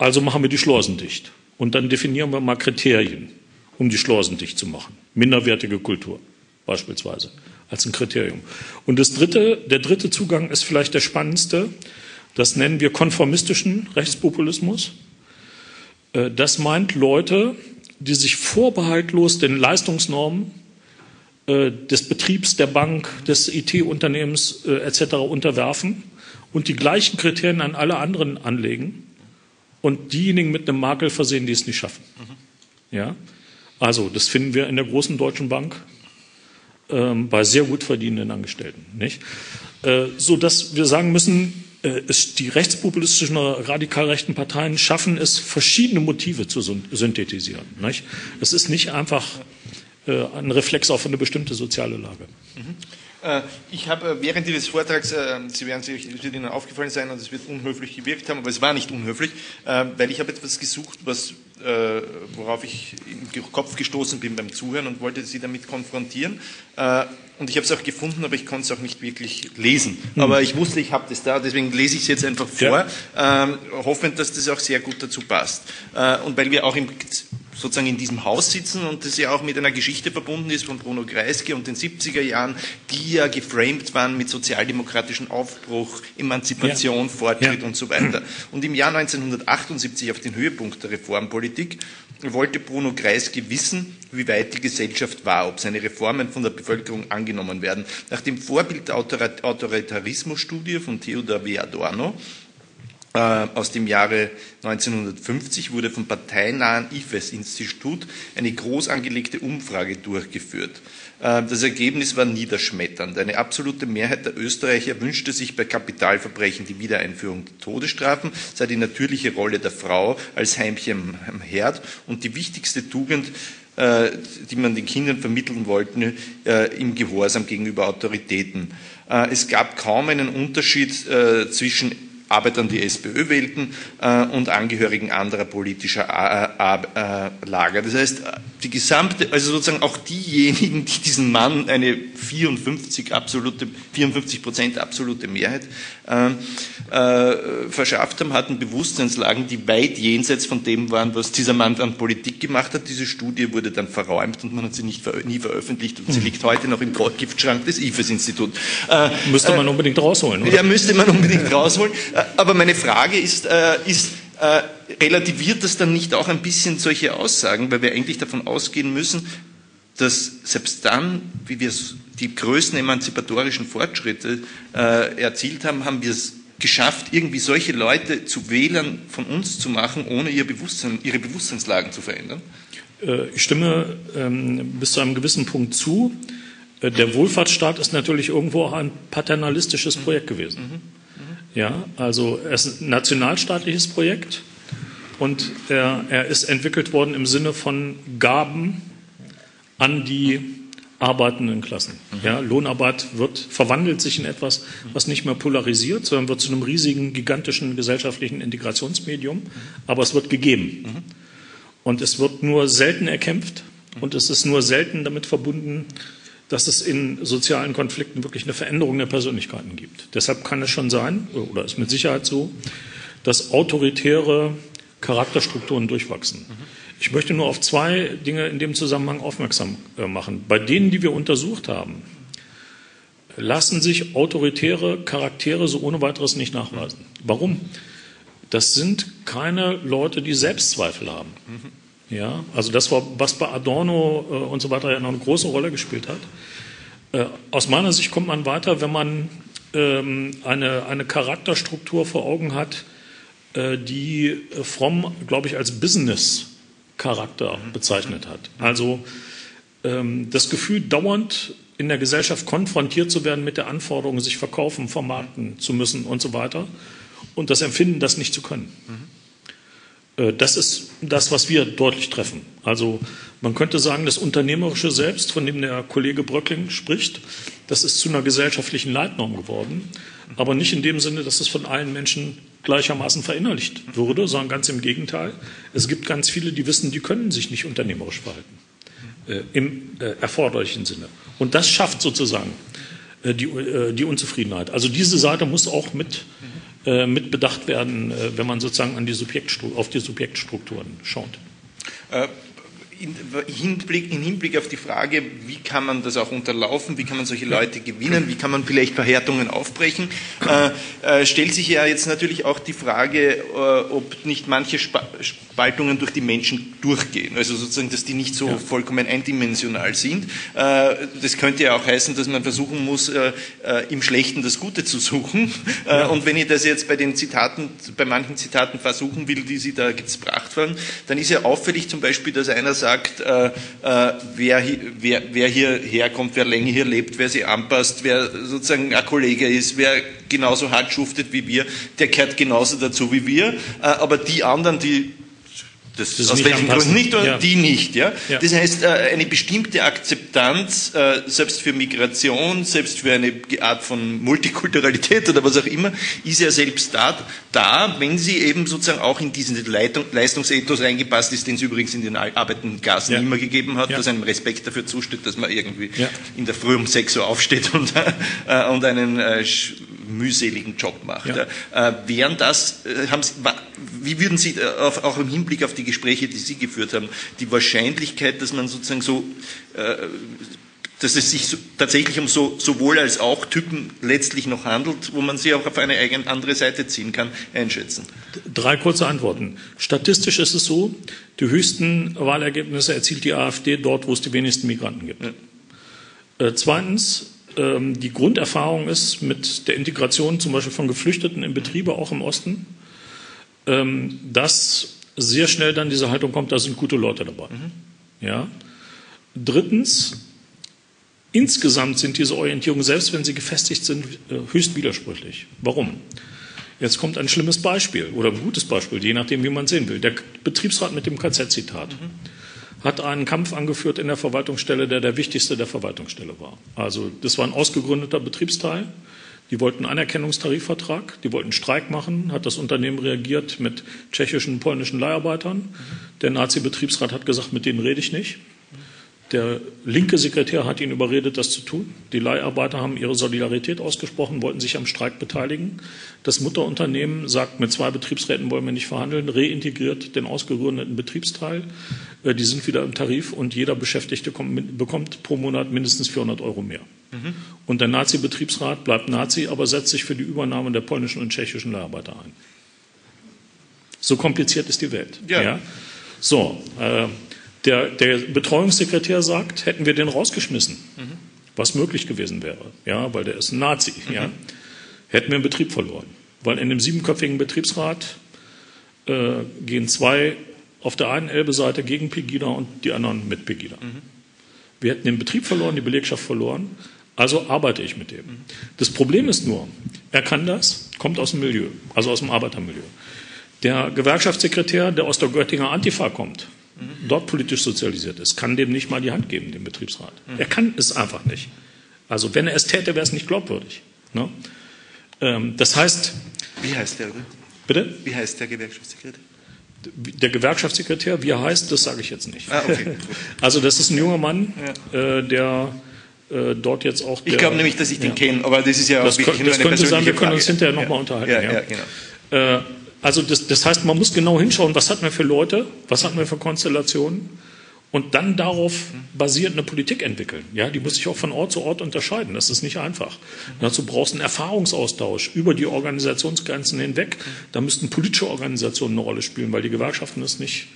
Also machen wir die Schleusen dicht. Und dann definieren wir mal Kriterien, um die Schleusen dicht zu machen. Minderwertige Kultur beispielsweise als ein Kriterium. Und das dritte, der dritte Zugang ist vielleicht der spannendste. Das nennen wir konformistischen Rechtspopulismus. Äh, das meint Leute, die sich vorbehaltlos den Leistungsnormen äh, des Betriebs, der Bank, des IT-Unternehmens äh, etc. unterwerfen und die gleichen Kriterien an alle anderen anlegen und diejenigen mit einem Makel versehen, die es nicht schaffen. Mhm. Ja? Also, das finden wir in der großen deutschen Bank ähm, bei sehr gut verdienenden Angestellten. Nicht? Äh, so dass wir sagen müssen, äh, es, die rechtspopulistischen oder radikal rechten Parteien schaffen es, verschiedene Motive zu synthetisieren. Nicht? Es ist nicht einfach äh, ein Reflex auf eine bestimmte soziale Lage. Mhm. Äh, ich habe während Ihres Vortrags, Sie werden sich, es wird Ihnen aufgefallen sein und es wird unhöflich gewirkt haben, aber es war nicht unhöflich, weil ich habe etwas gesucht, was, worauf ich im Kopf gestoßen bin beim Zuhören und wollte Sie damit konfrontieren. Und ich habe es auch gefunden, aber ich konnte es auch nicht wirklich lesen. Mhm. Aber ich wusste, ich habe das da, deswegen lese ich es jetzt einfach vor, ja. ähm, hoffend, dass das auch sehr gut dazu passt. Äh, und weil wir auch im, sozusagen in diesem Haus sitzen und das ja auch mit einer Geschichte verbunden ist von Bruno Kreisky und den 70er Jahren, die ja geframed waren mit sozialdemokratischen Aufbruch, Emanzipation, ja. Fortschritt ja. und so weiter. Und im Jahr 1978 auf den Höhepunkt der Reformpolitik wollte Bruno Kreisky wissen, wie weit die Gesellschaft war, ob seine Reformen von der Bevölkerung angenommen werden. Nach dem Vorbild der Autoritarismusstudie von Theodor W. Adorno aus dem Jahre 1950 wurde vom parteinahen IFES-Institut eine groß angelegte Umfrage durchgeführt. Äh, das Ergebnis war niederschmetternd. Eine absolute Mehrheit der Österreicher wünschte sich bei Kapitalverbrechen die Wiedereinführung der Todesstrafen, sei die natürliche Rolle der Frau als Heimchen am Herd und die wichtigste Tugend, äh, die man den Kindern vermitteln wollte, im Gehorsam gegenüber Autoritäten. Es gab kaum einen Unterschied zwischen Arbeitern, die SPÖ wählten äh, und Angehörigen anderer politischer äh, äh, Lager. Das heißt, die gesamte, also sozusagen auch diejenigen, die diesen Mann eine 54 absolute, 54 Prozent absolute Mehrheit äh, äh, verschafft haben, hatten Bewusstseinslagen, die weit jenseits von dem waren, was dieser Mann an Politik gemacht hat. Diese Studie wurde dann verräumt und man hat sie nicht, nie veröffentlicht und sie mhm. liegt heute noch im Giftschrank des IFES-Instituts. Äh, müsste man äh, unbedingt rausholen, oder? Ja, müsste man unbedingt rausholen. Äh, aber meine Frage ist, ist äh, relativiert das dann nicht auch ein bisschen solche Aussagen, weil wir eigentlich davon ausgehen müssen, dass selbst dann, wie wir die größten emanzipatorischen Fortschritte äh, erzielt haben, haben wir es geschafft, irgendwie solche Leute zu Wählern von uns zu machen, ohne ihr Bewusstsein, ihre Bewusstseinslagen zu verändern? Äh, ich stimme ähm, bis zu einem gewissen Punkt zu. Äh, der Wohlfahrtsstaat ist natürlich irgendwo auch ein paternalistisches Projekt gewesen. Mhm. Ja, also es ist ein nationalstaatliches Projekt und er, er ist entwickelt worden im Sinne von Gaben an die arbeitenden Klassen. Mhm. Ja, Lohnarbeit wird, verwandelt sich in etwas, was nicht mehr polarisiert, sondern wird zu einem riesigen, gigantischen gesellschaftlichen Integrationsmedium, aber es wird gegeben. Mhm. Und es wird nur selten erkämpft und es ist nur selten damit verbunden, dass es in sozialen Konflikten wirklich eine Veränderung der Persönlichkeiten gibt. Deshalb kann es schon sein, oder ist mit Sicherheit so, dass autoritäre Charakterstrukturen durchwachsen. Ich möchte nur auf zwei Dinge in dem Zusammenhang aufmerksam äh, machen. Bei denen, die wir untersucht haben, lassen sich autoritäre Charaktere so ohne weiteres nicht nachweisen. Warum? Das sind keine Leute, die Selbstzweifel haben. Ja, also das war, was bei Adorno äh, und so weiter ja noch eine große Rolle gespielt hat. Äh, aus meiner Sicht kommt man weiter, wenn man ähm, eine, eine Charakterstruktur vor Augen hat, äh, die Fromm, glaube ich, als Business-Charakter bezeichnet hat. Also ähm, das Gefühl, dauernd in der Gesellschaft konfrontiert zu werden mit der Anforderung, sich verkaufen, vermarkten zu müssen und so weiter und das Empfinden, das nicht zu können. Mhm. Äh, das ist das, was wir deutlich treffen. Also man könnte sagen, das Unternehmerische selbst, von dem der Kollege Bröckling spricht, das ist zu einer gesellschaftlichen Leitnorm geworden, aber nicht in dem Sinne, dass es von allen Menschen gleichermaßen verinnerlicht würde, sondern ganz im Gegenteil. Es gibt ganz viele, die wissen, die können sich nicht unternehmerisch verhalten, äh, im äh, erforderlichen Sinne. Und das schafft sozusagen äh, die, äh, die Unzufriedenheit. Also diese Seite muss auch mit äh, mit bedacht werden, äh, wenn man sozusagen an die auf die Subjektstrukturen schaut. Äh, in Hinblick, in Hinblick auf die Frage, wie kann man das auch unterlaufen, wie kann man solche Leute gewinnen, wie kann man vielleicht Verhärtungen aufbrechen, äh, äh, stellt sich ja jetzt natürlich auch die Frage, äh, ob nicht manche Spaltungen durch die Menschen durchgehen. Also sozusagen, dass die nicht so ja. vollkommen eindimensional sind. Äh, das könnte ja auch heißen, dass man versuchen muss, äh, äh, im Schlechten das Gute zu suchen. Ja. Und wenn ich das jetzt bei den Zitaten, bei manchen Zitaten versuchen will, die Sie da gebracht haben, dann ist ja auffällig zum Beispiel, dass einer sagt, sagt, äh, äh, wer, wer, wer hierher kommt, wer länger hier lebt, wer sich anpasst, wer sozusagen ein Kollege ist, wer genauso hart schuftet wie wir, der gehört genauso dazu wie wir. Äh, aber die anderen, die das, das aus welchen Gründen nicht und ja. die nicht. Ja? ja? Das heißt, äh, eine bestimmte Akzeptanz, äh, selbst für Migration, selbst für eine Art von Multikulturalität oder was auch immer, ist ja selbst da, da wenn sie eben sozusagen auch in diesen Leitung, Leistungsethos eingepasst ist, den es übrigens in den arbeitenden Klassen ja. immer gegeben hat, dass einem Respekt dafür zusteht, dass man irgendwie in der Früh um 6 Uhr aufsteht und, äh, und einen äh, mühseligen Job macht. Ja. Äh, wären das, äh, haben Sie, wie würden Sie äh, auf, auch im Hinblick auf die Gespräche, die Sie geführt haben, die Wahrscheinlichkeit, dass man sozusagen so, dass es sich so, tatsächlich um so sowohl als auch Typen letztlich noch handelt, wo man sie auch auf eine andere Seite ziehen kann, einschätzen? Drei kurze Antworten. Statistisch ist es so, die höchsten Wahlergebnisse erzielt die AfD dort, wo es die wenigsten Migranten gibt. Ja. Äh, zweitens, die Grunderfahrung ist mit der Integration zum Beispiel von Geflüchteten in Betriebe, auch im Osten, ähm, dass sehr schnell dann diese Haltung kommt, da sind gute Leute dabei. Mhm. Ja. Drittens, insgesamt sind diese Orientierungen, selbst wenn sie gefestigt sind, äh, höchst widersprüchlich. Warum? Jetzt kommt ein schlimmes Beispiel oder ein gutes Beispiel, je nachdem, wie man sehen will. Der Betriebsrat mit dem KZ-Zitat. Mhm hat einen Kampf angeführt in der Verwaltungsstelle, der der wichtigste der Verwaltungsstelle war. Also das war ein ausgegründeter Betriebsteil. Die wollten Anerkennungstarifvertrag, die wollten Streik machen, hat das Unternehmen reagiert mit tschechischen, und polnischen Leiharbeitern. Der Nazi-Betriebsrat hat gesagt, mit denen rede ich nicht. Der linke Sekretär hat ihn überredet, das zu tun. Die Leiharbeiter haben ihre Solidarität ausgesprochen, wollten sich am Streik beteiligen. Das Mutterunternehmen sagt, mit zwei Betriebsräten wollen wir nicht verhandeln, reintegriert den ausgegründeten Betriebsteil. Äh, die sind wieder im Tarif und jeder Beschäftigte bekommt pro Monat mindestens 400 Euro mehr. Mhm. Und der Nazi-Betriebsrat bleibt Nazi, aber setzt sich für die Übernahme der polnischen und tschechischen Leiharbeiter ein. So kompliziert ist die Welt. Ja. ja? So, äh, der, der, Betreuungssekretär sagt, hätten wir den rausgeschmissen, mhm. was möglich gewesen wäre, ja, weil der ist ein Nazi, mhm. ja, hätten wir einen Betrieb verloren. Weil in dem siebenköpfigen Betriebsrat äh, gehen zwei auf der einen Elbe-Seite gegen Pegida und die anderen mit Pegida. Mhm. Wir hätten den Betrieb verloren, die Belegschaft verloren, also arbeite ich mit dem. Mhm. Das Problem ist nur, er kann das, kommt aus dem Milieu, also aus dem Arbeitermilieu. Der Gewerkschaftssekretär, der aus der Göttinger Antifa kommt, dort politisch sozialisiert ist, kann dem nicht mal die Hand geben, dem Betriebsrat. Er kann es einfach nicht. Also wenn er es täte, wäre es nicht glaubwürdig. Ne? Ähm, das heißt. Wie heißt der? Bitte? Wie heißt der Gewerkschaftssekretär? Der Gewerkschaftssekretär, wie er heißt, das sage ich jetzt nicht. Ah, okay. Also das ist ein junger Mann, ja. äh, der äh, dort jetzt auch. Der, ich glaube nämlich, dass ich den ja. kenne, aber das ist ja auch das wirklich das könnte sein, wir können uns hinterher nochmal ja. unterhalten. Genau. Äh, also das, das heißt, man muss genau hinschauen, was hat man für Leute, was hat man für Konstellationen und dann darauf basiert eine Politik entwickeln. Ja, die muss sich auch von Ort zu Ort unterscheiden. Das ist nicht einfach. Dazu brauchst du einen Erfahrungsaustausch über die Organisationsgrenzen hinweg. Da müssten politische Organisationen eine Rolle spielen, weil die Gewerkschaften das nicht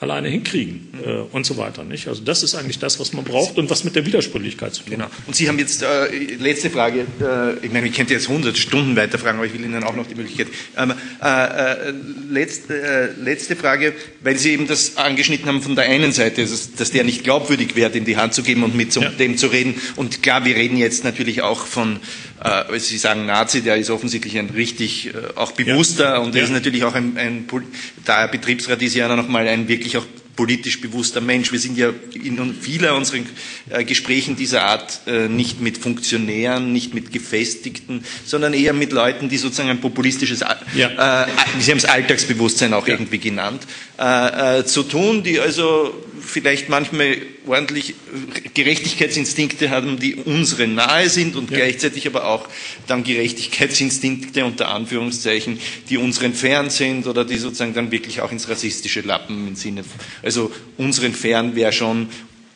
alleine hinkriegen äh, und so weiter. Nicht? Also das ist eigentlich das, was man braucht und was mit der Widersprüchlichkeit zu tun hat. Genau. Und Sie haben jetzt, äh, letzte Frage, äh, ich meine, ich könnte jetzt 100 Stunden weiterfragen, aber ich will Ihnen auch noch die Möglichkeit. Ähm, äh, letzte, äh, letzte Frage, weil Sie eben das angeschnitten haben von der einen Seite, dass, dass der nicht glaubwürdig wäre, in die Hand zu geben und mit ja. dem zu reden. Und klar, wir reden jetzt natürlich auch von äh, Sie sagen Nazi, der ist offensichtlich ein richtig äh, auch bewusster ja. und er ja. ist natürlich auch ein, ein da er Betriebsrat ist ja noch mal ein wirklich auch politisch bewusster Mensch. Wir sind ja in vielen unseren äh, Gesprächen dieser Art äh, nicht mit Funktionären, nicht mit Gefestigten, sondern eher mit Leuten, die sozusagen ein populistisches, ja. äh, Sie haben es Alltagsbewusstsein auch ja. irgendwie genannt, äh, äh, zu tun, die also vielleicht manchmal ordentlich Gerechtigkeitsinstinkte haben, die unseren nahe sind und ja. gleichzeitig aber auch dann Gerechtigkeitsinstinkte unter Anführungszeichen, die unseren fern sind oder die sozusagen dann wirklich auch ins rassistische Lappen im Sinne, also unseren fern wäre schon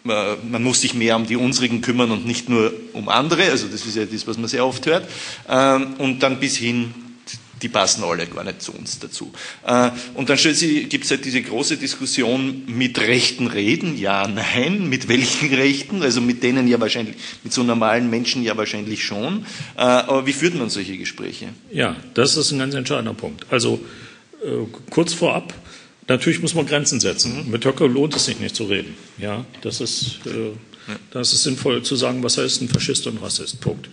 äh, man muss sich mehr um die unsrigen kümmern und nicht nur um andere, also das ist ja das, was man sehr oft hört, ähm, und dann bis hin die passen alle gar nicht zu uns dazu. Äh, und dann gibt es halt diese große Diskussion mit rechten Reden, ja, nein, mit welchen Rechten, also mit denen ja wahrscheinlich, mit so normalen Menschen ja wahrscheinlich schon. Äh, aber wie führt man solche Gespräche? Ja, das ist ein ganz entscheidender Punkt. Also äh, kurz vorab, natürlich muss man Grenzen setzen. Mhm. Mit Höcke lohnt es sich nicht zu reden. Ja, das ist, das ist sinnvoll zu sagen, was heißt ein Faschist und Rassist. Punkt.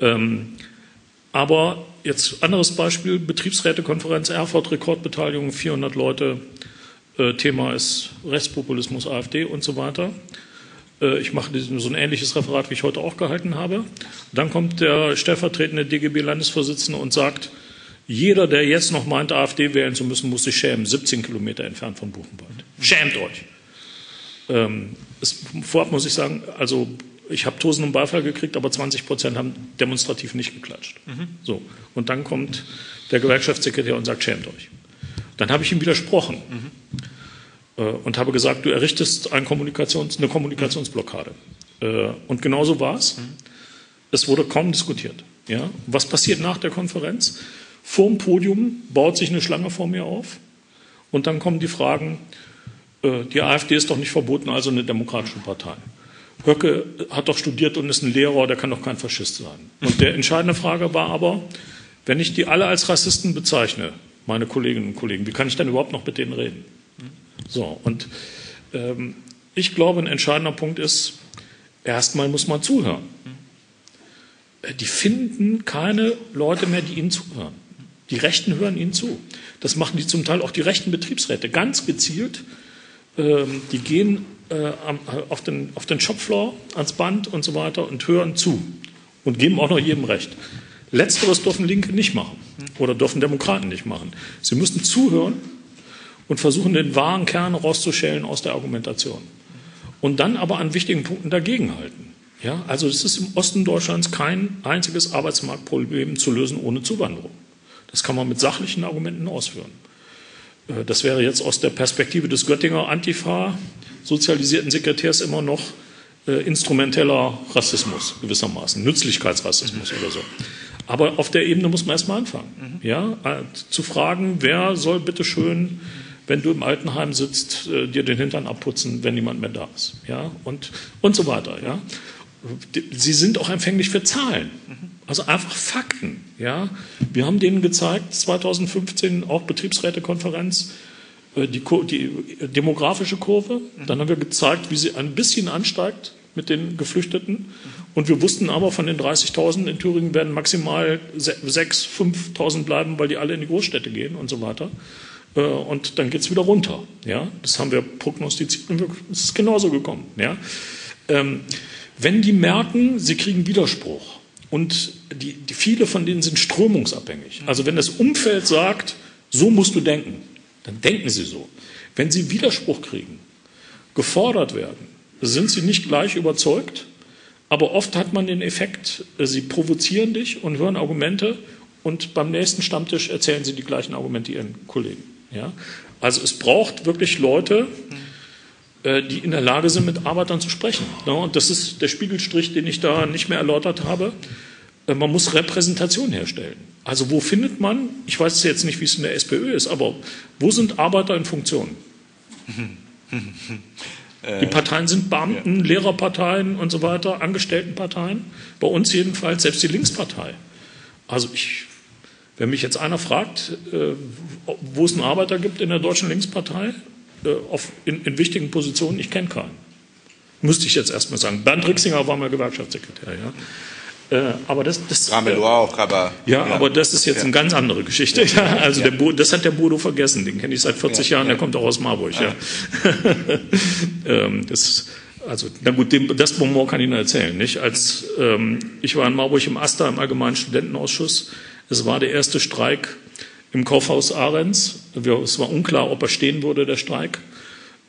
Ähm, aber jetzt anderes Beispiel, Betriebsrätekonferenz Erfurt, Rekordbeteiligung, 400 Leute Äh, Thema ist Rechtspopulismus, AfD und so weiter. Äh, ich mache so ein ähnliches Referat, wie ich heute auch gehalten habe. Dann kommt der stellvertretende DGB-Landesvorsitzende und sagt, jeder, der jetzt noch meint, AfD wählen zu müssen, muss sich schämen. 17 Kilometer entfernt von Buchenwald. Schämt euch. Ähm, es, vorab muss ich sagen, also ich habe tosenden Beifall gekriegt, aber 20 Prozent haben demonstrativ nicht geklatscht. Mhm. So. Und dann kommt der Gewerkschaftssekretär und sagt, schämt euch. Dann habe ich ihm widersprochen mhm. äh, und habe gesagt, du errichtest ein Kommunikations-, eine Kommunikationsblockade. Äh, und genauso war es. Mhm. Es wurde kaum diskutiert. Ja? Was passiert nach der Konferenz? Vor dem Podium baut sich eine Schlange vor mir auf und dann kommen die Fragen, äh, die AfD ist doch nicht verboten, also eine demokratische Partei. Höcke hat doch studiert und ist ein Lehrer, der kann doch kein Faschist sein. Und der entscheidende Frage war aber, wenn ich die alle als Rassisten bezeichne, meine Kolleginnen und Kollegen, wie kann ich denn überhaupt noch mit denen reden? So, und ähm, ich glaube, ein entscheidender Punkt ist, erstmal muss man zuhören. Die finden keine Leute mehr, die ihnen zuhören. Die Rechten hören ihnen zu. Das machen die zum Teil auch die rechten Betriebsräte ganz gezielt. Ähm, die gehen äh, auf, den, auf den Shopfloor, ans Band und so weiter und hören zu und geben auch noch jedem Recht. Letzteres dürfen Linke nicht machen oder dürfen Demokraten nicht machen. Sie müssen zuhören und versuchen, den wahren Kern rauszuschälen aus der Argumentation. Und dann aber an wichtigen Punkten dagegenhalten. Ja, also es ist im Osten Deutschlands kein einziges Arbeitsmarktproblem zu lösen ohne Zuwanderung. Das kann man mit sachlichen Argumenten ausführen. Äh, das wäre jetzt aus der Perspektive des Göttinger Antifa sozialisierten Sekretärs immer noch äh, instrumenteller Rassismus gewissermaßen, Nützlichkeitsrassismus mhm. oder so. Aber auf der Ebene muss man erstmal anfangen. Mhm. Ja, äh, zu fragen, wer soll bitte schön, wenn du im Altenheim sitzt, äh, dir den Hintern abputzen, wenn niemand mehr da ist. Ja, und, und so weiter. Ja. Sie sind auch empfänglich für Zahlen. Mhm. Also einfach Fakten. Ja. Wir haben denen gezeigt, 2015 auch Betriebsrätekonferenz, äh, die, die demografische Kurve. Dann haben wir gezeigt, wie sie ein bisschen ansteigt mit den Geflüchteten. Und wir wussten aber, von den 30.000 in Thüringen werden maximal 6.000, 5.000 bleiben, weil die alle in die Großstädte gehen und so weiter. Äh, und dann geht es wieder runter. Ja? Das haben wir prognostiziert und es ist genauso gekommen. Ja? Ähm, wenn die merken, sie kriegen Widerspruch und die, die, viele von denen sind strömungsabhängig. Also wenn das Umfeld sagt, so musst du denken, dann denken sie so. Wenn sie Widerspruch kriegen, gefordert werden, sind sie nicht gleich überzeugt, aber oft hat man den Effekt, sie provozieren dich und hören Argumente und beim nächsten Stammtisch erzählen sie die gleichen Argumente ihren Kollegen. Ja? Also es braucht wirklich Leute, äh, die in der Lage sind, mit Arbeitern zu sprechen. Und das ist der Spiegelstrich, den ich da nicht mehr erläutert habe. Äh, man muss Repräsentation herstellen. Also wo findet man, ich weiß jetzt nicht, wie es in der SPÖ ist, aber wo sind Arbeiter in Funktion? Die Parteien sind Beamten, ja. Lehrerparteien und so weiter, Angestelltenparteien. Bei uns jedenfalls selbst die Linkspartei. Also ich, wenn mich jetzt einer fragt, äh, wo es einen Arbeiter gibt in der deutschen Linkspartei, äh, auf, in, in wichtigen Positionen, ich kenne keinen. Müsste ich jetzt erstmal sagen. Bernd Rixinger war mal Gewerkschaftssekretär. Ja. Äh, aber das, das Ramelow auch, aber ja, ja, aber das ist jetzt ja. eine ganz andere Geschichte. Ja, also der Bo, das hat der Bodo vergessen. Den kenne ich seit 40 Jahren. Der kommt auch aus Marburg. Ja. ähm, das, also na gut, dem, das Bonbon kann ich Ihnen erzählen. Nicht als ähm, ich war in Marburg im AStA im Allgemeinen Studentenausschuss. Es war der erste Streik im Kaufhaus Ahrens. Es war unklar, ob er stehen würde, der Streik.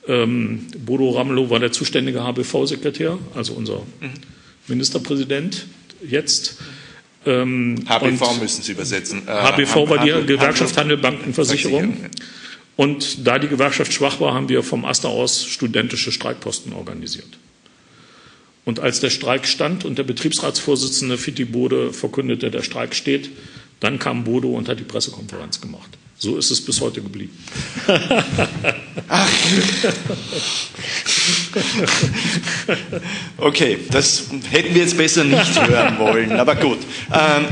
Ähm, Bodo Ramelow war der zuständige HBV-Sekretär, also unser mhm. Ministerpräsident jetzt. Ähm, HBV müssen Sie übersetzen. Äh, HBV war die Handel, Gewerkschaft Handel, Banken, Versicherung. Und da die Gewerkschaft schwach war, haben wir vom AStA aus studentische Streikposten organisiert. Und als der Streik stand und der Betriebsratsvorsitzende Fitti Bode verkündete, der Streik steht, dann kam Bodo und hat die Pressekonferenz gemacht. So ist es bis heute geblieben. Ach. Okay, das hätten wir jetzt besser nicht hören wollen, aber gut. Ähm,